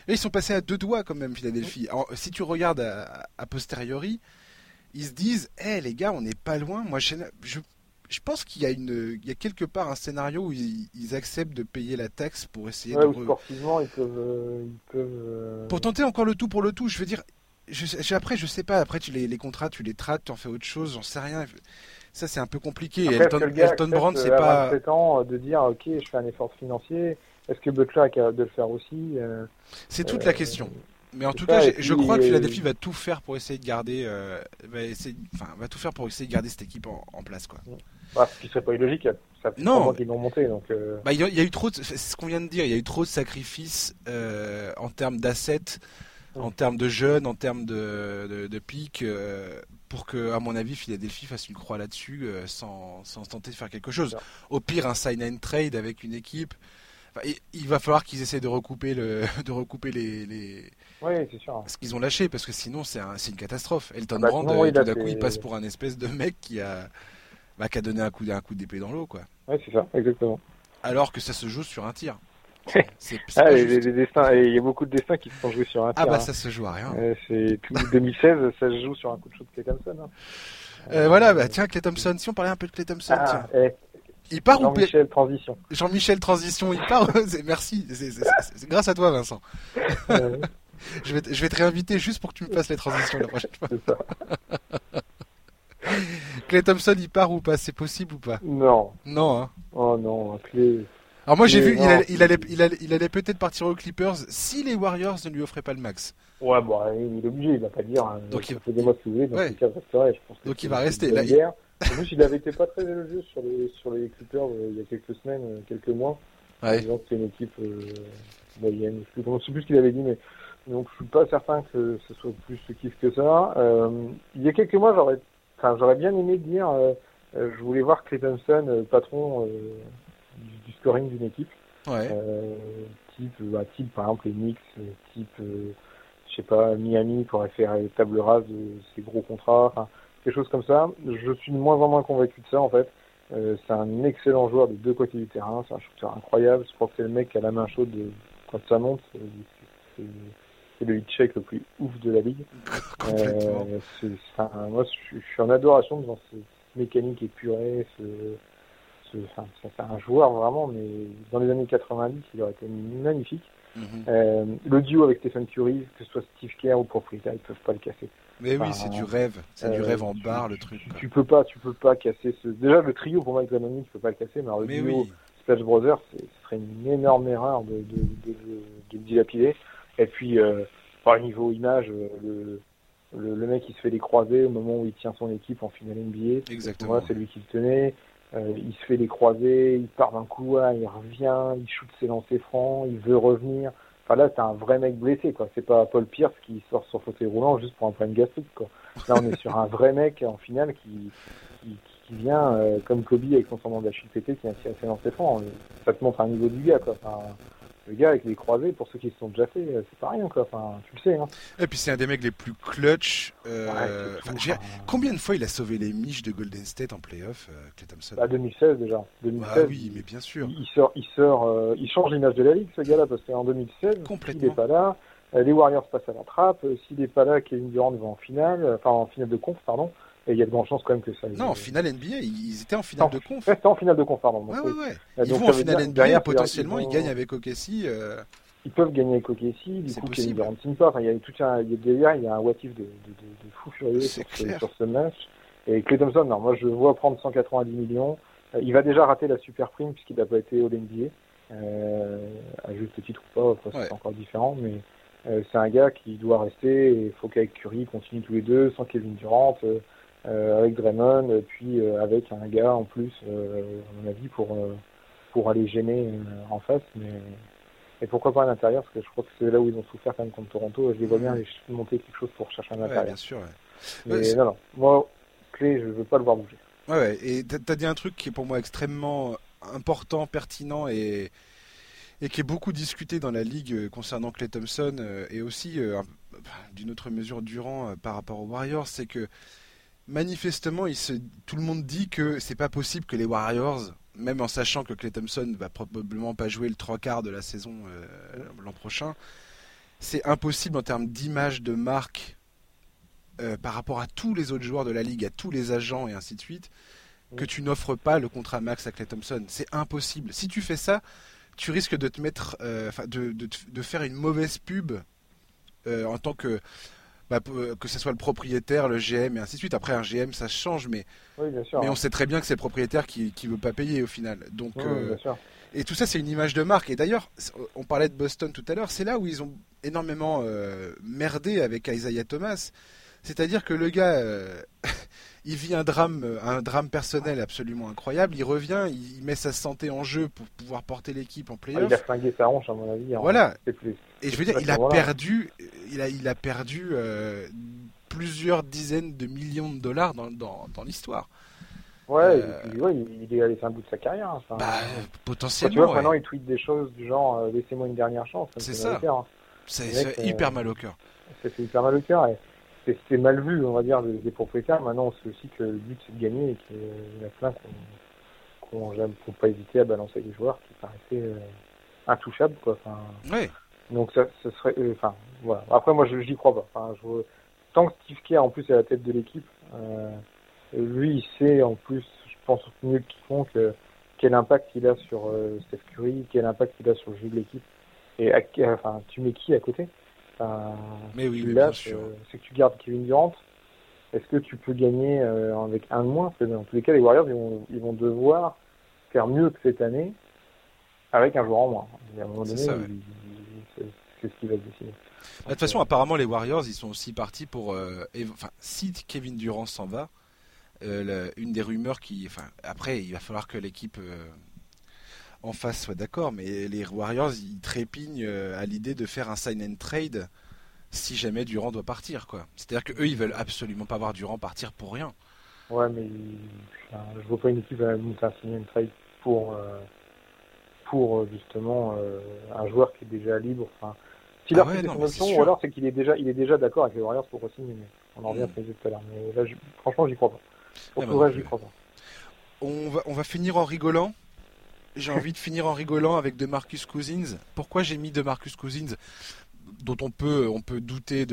Là, ils sont passés à deux doigts quand même, Philadelphie. Alors, si tu regardes à, à posteriori, ils se disent, hé les gars, on n'est pas loin. Moi, je, je, je pense qu'il y a une, il y a quelque part un scénario où ils, ils acceptent de payer la taxe pour essayer Ouais, de ou re- sportivement, ils peuvent, euh, ils peuvent. euh, pour tenter encore le tout pour le tout. Je veux dire, je, après, je sais pas. Après, tu les, les contrats, tu les traites, tu en fais autre chose, j'en sais rien. Ça, c'est un peu compliqué. Après, Elton, gars Elton Brand, c'est euh, pas. 27 ans euh, de dire ok, je fais un effort financier. Est-ce que Butler est capable de le faire aussi euh, C'est toute euh, la question. Mais en tout ça, cas, je crois que euh, Philadelphie va tout faire pour essayer de garder, euh, va, essayer, enfin, va tout faire pour essayer de garder cette équipe en, en place, quoi. bah, Ce qui serait pas illogique. Ça fait Non, qu'ils l'ont monté, donc. euh, Bah, il y, a- y a eu trop, de- c'est ce qu'on vient de dire, il y a eu trop de sacrifices euh, en termes d'assets, en termes de jeunes, en termes de, de, de pics, euh, pour que, à mon avis, Philadelphie fasse une croix là-dessus euh, sans, sans tenter de faire quelque chose. Au pire, un sign and trade avec une équipe. Enfin, il, il va falloir qu'ils essaient de recouper, le, de recouper les, les, Oui, c'est sûr. ce qu'ils ont lâché, parce que sinon, c'est un, une catastrophe. Elton Ah bah, Brand, sinon, oui, euh, tout d'un coup, il passe pour un espèce de mec qui a, bah, qui a donné un coup, un coup d'épée dans l'eau, quoi. Oui, c'est ça, exactement. Alors que ça se joue sur un tir. C'est c'est Ah, les, les destins, il y a beaucoup de destins qui se sont joués sur un Ah bah ça se joue à rien. Euh, c'est tout 2016, ça se joue sur un coup de shoot de Clay Thompson. hein. Euh, voilà, bah tiens, Clay Thompson, si on parlait un peu de Clay Thompson, Ah, tiens. eh, Il part ou Jean-Michel Transition. Jean-Michel Transition, il part Merci, c'est- c'est c'est- c'est grâce à toi Vincent. Euh, Je vais, te- je vais te réinviter juste pour que tu me fasses les transitions la prochaine fois. c'est ça. Clay Thompson, il part ou pas? C'est possible ou pas? Non. Non, hein. Oh non, Clay. Alors moi j'ai vu, il allait, il allait, il allait, il allait peut-être partir aux Clippers si les Warriors ne lui offraient pas le max. Ouais, bon, il est obligé, il va pas dire. hein, Donc, il- vous voulez, donc Ouais. le cas resterait. Je pense que Donc, il va rester. Là, il-. En plus, il avait été pas très élogieux sur les, sur les Clippers euh, il y a quelques semaines, euh, quelques mois. En Ouais. disant que c'est une équipe euh, moyenne. Je ne sais plus ce qu'il avait dit, mais donc je suis pas certain que ce soit plus ce kiff que ça. Euh, il y a quelques mois, j'aurais, enfin, j'aurais bien aimé dire, je voulais voir Thompson, euh, patron euh, scoring d'une équipe, Ouais. euh, type, bah, type par exemple les Knicks, euh, type, euh, je sais pas, Miami pourrait faire euh, table rase de ses gros contrats, enfin, quelque chose comme ça. Je suis de moins en moins convaincu de ça en fait. Euh, c'est un excellent joueur des deux côtés du terrain, c'est un shooter incroyable. Je crois que c'est le mec qui a la main chaude de- quand ça monte. C'est, le hit check le plus ouf de la ligue. Complètement. Un- moi, je suis, je suis en adoration devant cette mécanique épurée. Ce, enfin, c'est un joueur vraiment, mais dans les années 90, il aurait été magnifique. Mhm. Euh, le duo avec Stephen Curry, que ce soit Steve Kerr ou propriétaire, ils peuvent pas le casser. Mais oui, c'est du rêve, c'est du rêve en barre le truc. Tu, peux pas, tu peux pas casser ce. Déjà le trio pour moi avec Zanoni, tu peux pas le casser, mais, le duo Splash Brothers, ce serait une énorme erreur de, de, de, de, dilapider. Et puis, par niveau image, le, le, mec il se fait des croisés au moment où il tient son équipe en finale NBA. Exactement. c'est lui qui le tenait. Euh, il se fait des croisés, il part d'un coup, il revient, il shoot ses lancers francs, il veut revenir. Enfin là, c'est un vrai mec blessé, quoi. C'est pas Paul Pierce qui sort sur fauteuil roulant juste pour un problème gastrique, quoi. Là, on est sur un vrai mec en finale qui, qui, vient euh, comme Kobe avec son semblant d'Achille pété qui a ses lancers francs. Ça te montre un niveau du gars, quoi. Le gars avec les croisés, pour ceux qui se sont déjà fait, euh, c'est pas rien quoi. Enfin, tu le sais. Hein. Et puis c'est un des mecs les plus clutch. Euh, combien de fois il a sauvé les miches de Golden State en playoff, euh, Clay Thompson? Bah, 2016 déjà. 2016, ah oui, mais bien sûr. Il, sort, il sort, euh, il change l'image de la ligue ce gars-là parce qu'en 2016, Complètement. il n'est pas là. Les Warriors passent à la trappe. S'il n'est pas là, Kevin Durant va en finale, enfin en finale de conf, pardon. Et il y a de grandes chances quand même que ça. Non, en finale NBA, ils étaient en finale de conf. C'était en finale de conf, pardon. Ouais, ouais, ouais. Ils vont en finale NBA, potentiellement, ils, gagnent avec OKC. Euh... Ils peuvent gagner avec OKC, du coup, Kevin Durant signe pas. Enfin, il y a tout un, il y a derrière, il y a un what if de, de, de, de fou furieux sur ce, sur ce, match. Et Clay Thompson, non, moi je vois prendre 190 millions. Euh, il va déjà rater la super prime puisqu'il n'a pas été au NBA. Euh, à juste titre ou pas, c'est encore différent, mais euh, c'est un gars qui doit rester. Il faut qu'avec Curry continue tous les deux, sans Kevin Durant. Euh, avec Draymond, puis euh, avec un gars en plus, euh, à mon avis, pour, pour aller gêner en face. Mais et pourquoi pas à l'intérieur Parce que je crois que c'est là où ils ont souffert quand même contre Toronto. Je les vois bien monter quelque chose pour chercher un intérieur. Ouais, bien sûr. Ouais. Mais non, non. Moi, clé, je veux pas le voir bouger. Ouais, ouais. Et t'as dit un truc qui est pour moi extrêmement important, pertinent et et qui est beaucoup discuté dans la ligue concernant Clay Thompson et aussi d'une autre mesure durant par rapport aux Warriors, c'est que manifestement, il se, tout le monde dit que c'est pas possible que les Warriors, même en sachant que Clay Thompson va probablement pas jouer le trois quarts de la saison euh, l'an prochain, c'est impossible en termes d'image, de marque, euh, par rapport à tous les autres joueurs de la ligue, à tous les agents et ainsi de suite, que tu n'offres pas le contrat max à Clay Thompson. C'est impossible. Si tu fais ça, tu risques de te mettre, euh, de, de, de, faire une mauvaise pub en tant que bah, euh, que ce soit le propriétaire, le GM et ainsi de suite. Après, un GM, ça change, mais, mais on sait très bien que c'est le propriétaire qui ne veut pas payer au final. Donc, euh, et tout ça, c'est une image de marque. Et d'ailleurs, on parlait de Boston tout à l'heure, c'est là où ils ont énormément euh, merdé avec Isaiah Thomas. C'est-à-dire que le gars, il vit un drame, un drame personnel absolument incroyable. Il revient, il met sa santé en jeu pour pouvoir porter l'équipe en playoff. Ah, il a flingué sa hanche, à mon avis. Voilà. Et je veux dire, il a perdu, il a, il a perdu euh, plusieurs dizaines de millions de dollars dans, dans, dans l'histoire. Ouais, euh... puis, ouais, il est allé faire un bout de sa carrière. Enfin, bah, potentiellement. tu vois, maintenant, il tweet des choses du genre euh, laissez-moi une dernière chance. C'est ça. Hein. C'est hyper mal au cœur. C'est hyper mal au cœur. Et c'était mal vu, on va dire, des, propriétaires. Maintenant, on sait aussi que le but, c'est de gagner et qu'il y en a plein qui n'ont jamais pas hésité à balancer les joueurs qui paraissaient euh, intouchables, quoi. Enfin, oui. Donc, ça, ce serait, euh, enfin, voilà. Après, moi, je n'y crois pas. Enfin, je, tant que Steve Kerr, en plus, est à la tête de l'équipe, euh, lui, il sait, en plus, je pense mieux que quiconque, euh, quel impact il a sur Steph Curry, quel impact il a sur le jeu de l'équipe. Et, enfin, tu mets qui à côté? Mais oui, là, c'est que tu gardes Kevin Durant. Est-ce que tu peux gagner euh, avec un de moins? Parce que dans tous les cas, les Warriors, ils vont, ils vont devoir faire mieux que cette année avec un joueur en moins. à un moment donné, c'est ce qui va se décider. Bah, de toute façon, apparemment, les Warriors, ils sont aussi partis pour. Euh, enfin, si Kevin Durant s'en va, euh, une des rumeurs qui. Enfin, après, il va falloir que l'équipe euh, en face soit d'accord, mais les Warriors, ils trépignent euh, à l'idée de faire un sign and trade si jamais Durant doit partir, quoi. C'est-à-dire que eux, ils veulent absolument pas voir Durant partir pour rien. Ouais, mais enfin, je vois pas une équipe à monter un sign and trade pour euh, pour euh, justement un joueur qui est déjà libre. Enfin, s'il a ah son option, ou alors c'est qu'il est déjà il est déjà d'accord avec les Warriors pour signer. On en revient à ce tout à l'heure. Mais là, franchement, j'y crois pas. Pour ah, tout bah, j'y crois pas. On va, on va finir en rigolant j'ai envie de finir en rigolant avec de Marcus Cousins. Pourquoi j'ai mis de Marcus Cousins dont on peut, on peut douter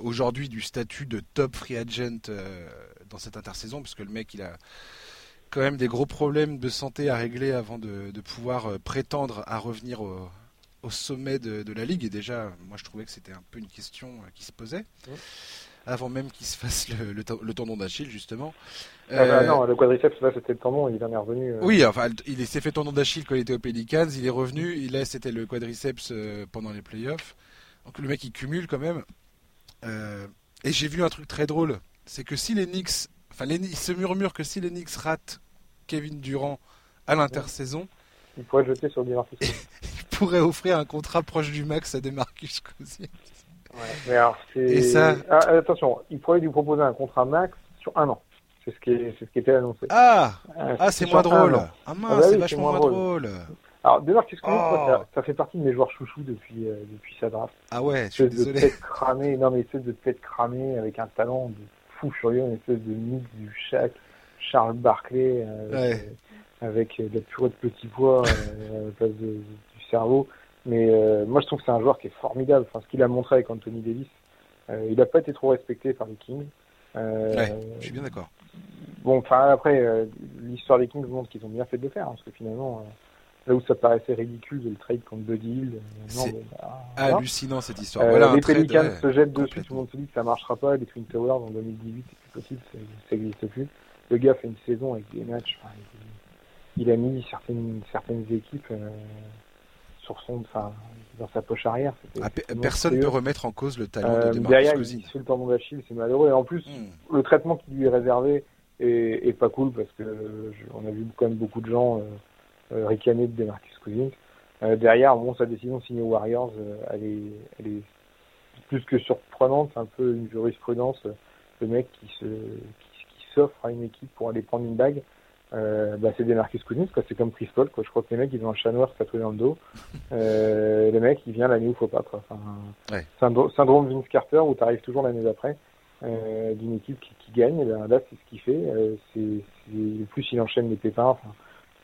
aujourd'hui du statut de top free agent euh, dans cette intersaison, parce que le mec il a quand même des gros problèmes de santé à régler avant de, pouvoir euh, prétendre à revenir au, sommet de, la ligue. Et déjà, moi je trouvais que c'était un peu une question euh, qui se posait. Avant même qu'il se fasse le, le, tendon d'Achille, justement. Ah bah non, le quadriceps, là, c'était le tendon, il en est revenu. Oui, enfin, il s'est fait tendon d'Achille quand il était au Pelicans, il est revenu, là, c'était le quadriceps pendant les playoffs. Donc le mec, il cumule quand même. et j'ai vu un truc très drôle, c'est que si les Knicks, enfin, les, il se murmure que si les Knicks ratent Kevin Durant à l'intersaison, il pourrait jeter sur Demarcus Il pourrait offrir un contrat proche du max à Demarcus Cousins. Mais alors c'est. ça... Ah, attention, il pourrait lui proposer un contrat max sur un an. C'est ce qui, est, c'est ce qui était annoncé. Ah, ah c'est moins drôle. Ah mince, ah bah c'est vachement moins drôle. Alors, Demarcus Cousins, oh. ça, fait partie de mes joueurs chouchous depuis, euh, depuis sa draft. Ah ouais, je suis désolé. de tête cramée, non mais espèce de tête cramée avec un talent de fou furieux, une espèce de mix du Shaq, Charles Barkley. Euh, ouais avec de la purée de petits pois euh, à la place du cerveau. Mais euh, moi, je trouve que c'est un joueur qui est formidable. Enfin, ce qu'il a montré avec Anthony Davis, euh, il n'a pas été trop respecté par les Kings. ouais, je suis bien d'accord. Bon, enfin après, l'histoire des Kings montre qu'ils ont bien fait de le faire, hein, parce que finalement, là où ça paraissait ridicule de le trade contre Buddy Hill, c'est bah, hallucinant cette histoire. voilà, les Pelicans se jettent dessus, tout le monde se dit que ça marchera pas. Les Twin Towers en 2018, c'est plus possible, ça n'existe plus. Le gars fait une saison avec des matchs, enfin, il a mis certaines, certaines équipes euh, sur son, enfin, dans sa poche arrière. Ah, personne ne peut remettre en cause le talent de euh, Demarcus Derrière, il fait le tendon d'Achille, c'est malheureux. Et en plus, hmm. le traitement qui lui est réservé est, pas cool parce que on a vu quand même beaucoup de gens euh, ricaner de Demarcus Cousins. derrière, bon, sa décision de signer Warriors, elle, est, elle est plus que surprenante. C'est un peu une jurisprudence. Le mec qui se, qui, qui s'offre à une équipe pour aller prendre une bague euh, bah, c'est des Marcus Cousins, quoi. C'est comme Chris Paul, quoi. Je crois que les mecs, ils ont un chat noir tatoué dans le dos. Euh, le mec, il vient l'année où il faut pas, quoi. Enfin, ouais. Syndrome Vince Carter, où tu arrives toujours l'année d'après, euh, d'une équipe qui, qui gagne. Et ben, là, c'est ce qu'il fait. Euh, c'est, plus, il enchaîne les pépins. Enfin,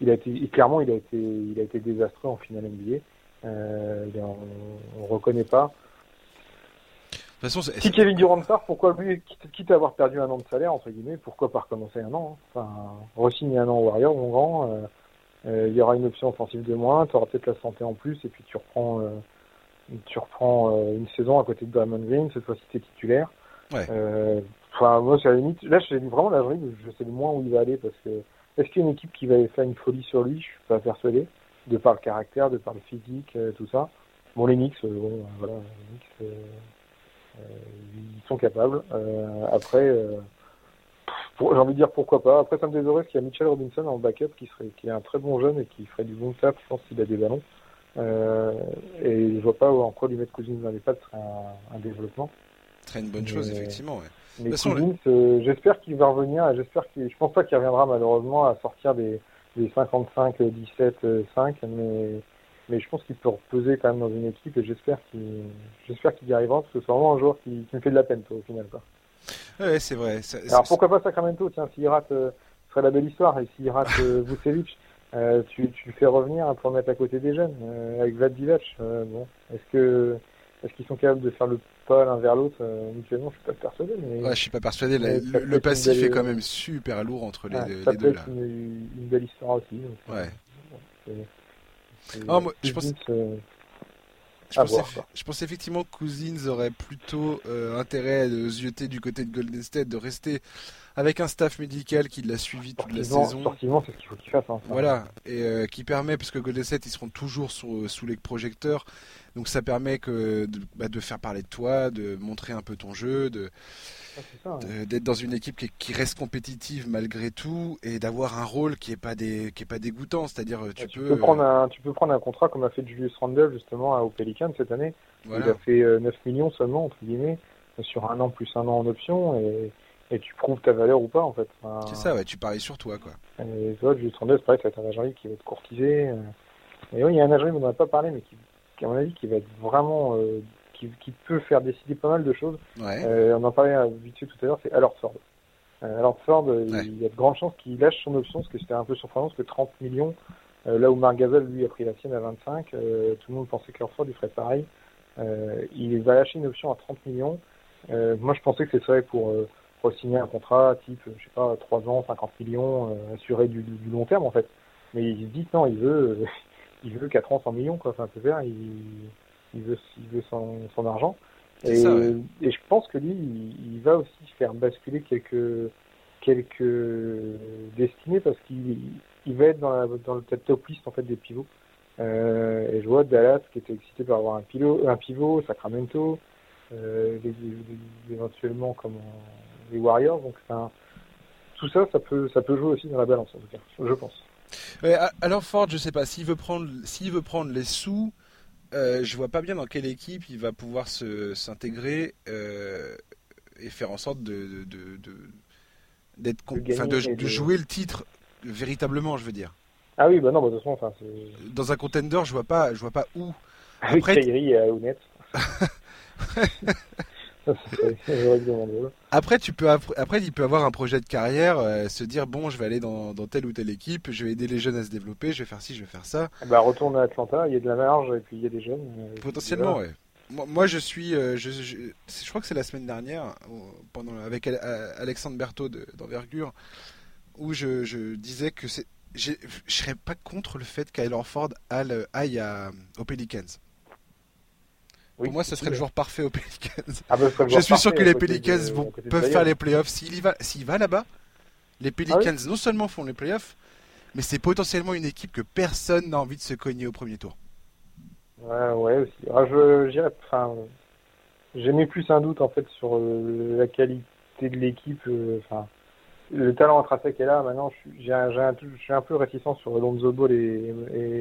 il a été, clairement, il a été, il a été désastreux en finale NBA. Euh, on, on reconnaît pas façon, si Kevin Durant part, pourquoi lui, quitte, à avoir perdu un an de salaire, entre guillemets, pourquoi pas recommencer un an hein Enfin, re-signer un an au Warriors, mon grand. Euh, euh, il y aura une option offensive de moins, tu auras peut-être la santé en plus, et puis tu reprends, euh, tu reprends une saison à côté de Draymond Green, cette fois-ci t'es titulaire. Ouais. Enfin, moi, c'est à la limite, là, j'ai vraiment la je sais le moins où il va aller, parce que est-ce qu'il y a une équipe qui va faire une folie sur lui? Je suis pas persuadé, de par le caractère, de par le physique, tout ça. Bon, les Knicks, bon, voilà, les Knicks, euh, ils sont capables. Euh, après, euh, j'ai envie de dire pourquoi pas. Après, ça me désorerait qu'il y a Mitchell Robinson en backup qui serait, qui est un très bon jeune et qui ferait du bon taf, je pense, s'il a des ballons. Euh, et je vois pas en quoi lui mettre Cousins dans les pattes serait un, un développement. Très une bonne chose, effectivement. Ouais. Mais Cousins, j'espère qu'il va revenir. J'espère qu'il, je pense pas qu'il reviendra malheureusement à sortir des, des 55, 17, 5, mais mais je pense qu'il peut reposer quand même dans une équipe et j'espère qu'il j'espère qu'il y arrivera parce que c'est vraiment un joueur qui, me fait de la peine au final quoi. Ouais, c'est vrai. Alors pourquoi pas Sacramento tiens s'il rate euh, ce serait la belle histoire et s'il rate euh, Vucevic euh, tu, tu le fais revenir pour mettre à côté des jeunes euh, avec Vlad Divac bon est-ce que est-ce qu'ils sont capables de faire le pas l'un vers l'autre mutuellement? Je suis pas persuadé. Mais... Ouais, je suis pas persuadé. le, passif est quand même super lourd entre les, ah, deux, ça peut être Une, une, belle histoire aussi. ouais. Bon, ah, moi, je pense. Je pense, je pense, effectivement que Cousins aurait plutôt euh, intérêt à se jeter du côté de Golden State, de rester avec un staff médical qui l'a suivi toute la saison. Sportivement, c'est ce qu'il faut qu'il fasse. Hein, voilà, et euh, qui permet, parce que Golden State, ils seront toujours sous, sous les projecteurs, donc ça permet que de, bah, de, faire parler de toi, de montrer un peu ton jeu, de d'être dans une équipe qui, reste compétitive malgré tout et d'avoir un rôle qui est pas des qui est pas dégoûtant. C'est-à-dire tu, peux, prendre un tu peux prendre un contrat comme a fait Julius Randle justement au Pelican cette année. Il a fait 9 euh, millions seulement entre guillemets sur un an plus un an en option et, et tu prouves ta valeur ou pas en fait c'est ça ouais tu paries sur toi quoi et toi Julius Randle c'est pareil c'est un agent qui va être courtisé euh. et oui il y a un agent dont on n'a pas parlé mais qui, à mon avis qui va être vraiment euh, qui, peut faire décider pas mal de choses. Euh, on en parlait vite fait tout à l'heure, c'est alors Ford. Euh, alors Ford, il y a de grandes chances qu'il lâche son option, parce que c'était un peu surprenant, parce que 30 millions, euh, là où Marc Gasol, lui, a pris la sienne à 25, tout le monde pensait que Ford, il ferait pareil. il va lâcher une option à 30 millions. moi, je pensais que c'était pour, pour signer un contrat type, je sais pas, 3 ans, 50 millions, assuré du, du, long terme, en fait. Mais il se dit, non, il veut, il veut 4 ans, 100 millions, quoi. Enfin, c'est faire, il, il veut, il veut son, son argent. Et, et, je pense que lui, il, va aussi faire basculer quelques quelques destinées parce qu'il il va être dans, la, dans le top list en fait des pivots. Euh, et je vois Dallas qui était excité par avoir un, pivot, un pivot Sacramento, euh, éventuellement comme les Warriors. Donc un, tout ça, ça peut, ça peut jouer aussi dans la balance en tout cas, je pense. alors Ford, je sais pas s'il veut prendre, s'il veut prendre les sous. Euh, je vois pas bien dans quelle équipe il va pouvoir s'intégrer euh, et faire en sorte de, de, de d'être de, de, jouer le titre véritablement, je veux dire. Ah oui, bah non, bah, de toute façon, enfin, dans un contender, je vois pas, je vois pas où. Avec Après, Kyrie et Honnête. après, tu peux après il peut avoir un projet de carrière, euh, se dire bon, je vais aller dans, dans, telle ou telle équipe, je vais aider les jeunes à se développer, je vais faire ci, je vais faire ça. Bah retourne à Atlanta, il y a de la marge et puis il y a des jeunes. Euh, Potentiellement, ouais. Moi, je suis, euh, je, je, je, crois que c'est la semaine dernière, pendant avec Alexandre Berthaud d'envergure, où je, je, disais que c'est, je serais pas contre le fait qu'Aylor Ford aille à, aux Pelicans. Pour moi, ce serait le joueur parfait aux Pelicans. Ah bah, je suis sûr que les Pelicans vont, peuvent faire les playoffs. S'il va, s'il va là-bas, les Pelicans ah non seulement font les playoffs, mais c'est potentiellement une équipe que personne n'a envie de se cogner au premier tour. Ouais, ouais aussi. Ah, je, enfin, j'ai mis plus un doute en fait sur euh, la qualité de l'équipe. Euh, enfin, le talent intrinsèque est là. Maintenant, je suis, un, suis un peu réticent sur Lonzo Ball et, et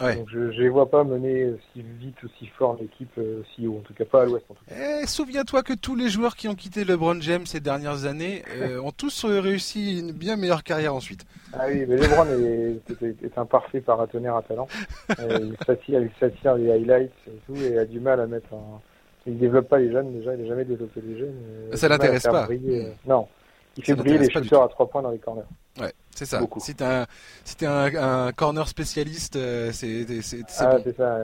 Donc je ne les vois pas mener si vite, aussi fort l'équipe, euh, si haut, en tout cas pas à l'ouest. Eh, souviens-toi que tous les joueurs qui ont quitté LeBron James ces dernières années euh, ont tous réussi une bien meilleure carrière ensuite. Ah oui, mais LeBron est, est, un parfait paratonnerre à talent. Euh, il s'attire, il s'attire les highlights et tout, et a du mal à mettre en... Il développe pas les jeunes déjà, il n'a jamais développé les jeunes. Ça l'intéresse pas. Non, il fait briller les shooters à trois points dans les corners. Ouais, c'est ça. Si t'es un, si es un, un, corner spécialiste, euh, c'est ah, bon. c'est ça.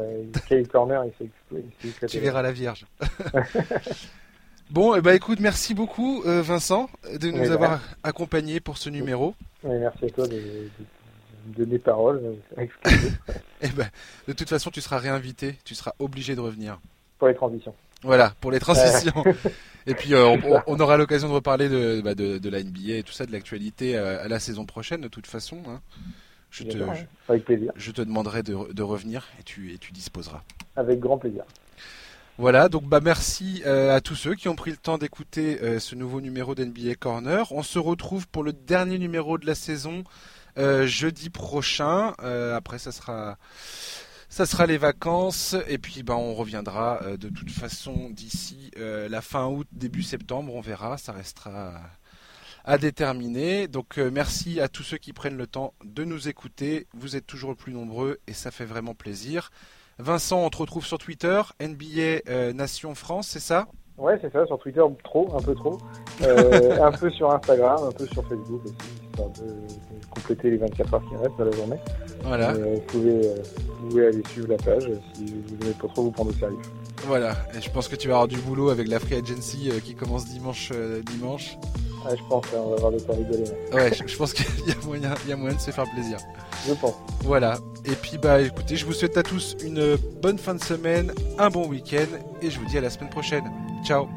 Quel corner, il fait Tu verras la vierge. bon, eh ben, écoute, merci beaucoup euh, Vincent de nous avoir accompagnés pour ce numéro. merci à toi de, de donner parole. eh ben, de toute façon, tu seras réinvité, tu seras obligé de revenir. Pour les transitions. Voilà, pour les transitions. et puis euh, on, aura l'occasion de reparler de, bah, de, de, la NBA et tout ça, de l'actualité euh, à, la saison prochaine de toute façon. Hein. Je, te, Avec plaisir. je te demanderai de, de, revenir et tu, et tu disposeras. Avec grand plaisir. Voilà, donc bah merci euh, à tous ceux qui ont pris le temps d'écouter ce nouveau numéro d'NBA Corner. On se retrouve pour le dernier numéro de la saison jeudi prochain. après, ça sera ça sera les vacances et puis ben on reviendra euh, de toute façon d'ici euh, la fin août début septembre on verra ça restera à déterminer. Donc euh, merci à tous ceux qui prennent le temps de nous écouter. Vous êtes toujours le plus nombreux et ça fait vraiment plaisir. Vincent on te retrouve sur Twitter NBA Nation France c'est ça? Ouais, c'est ça, sur Twitter, trop, un peu trop. Un peu sur Instagram, un peu sur Facebook aussi, de, compléter les 24 heures qui restent dans la journée. Voilà. Euh, vous, pouvez, euh, vous, pouvez, aller suivre la page si vous n'avez pas trop vous prendre au sérieux. Voilà, et je pense que tu vas avoir du boulot avec la Free Agency qui commence dimanche. dimanche. Ah, je pense, hein, on va avoir de quoi rigoler. Ouais, je, pense qu'il y, a moyen, il y a moyen de se faire plaisir. Je pense. Voilà, et puis bah écoutez, je vous souhaite à tous une bonne fin de semaine, un bon week-end, et je vous dis à la semaine prochaine. Ciao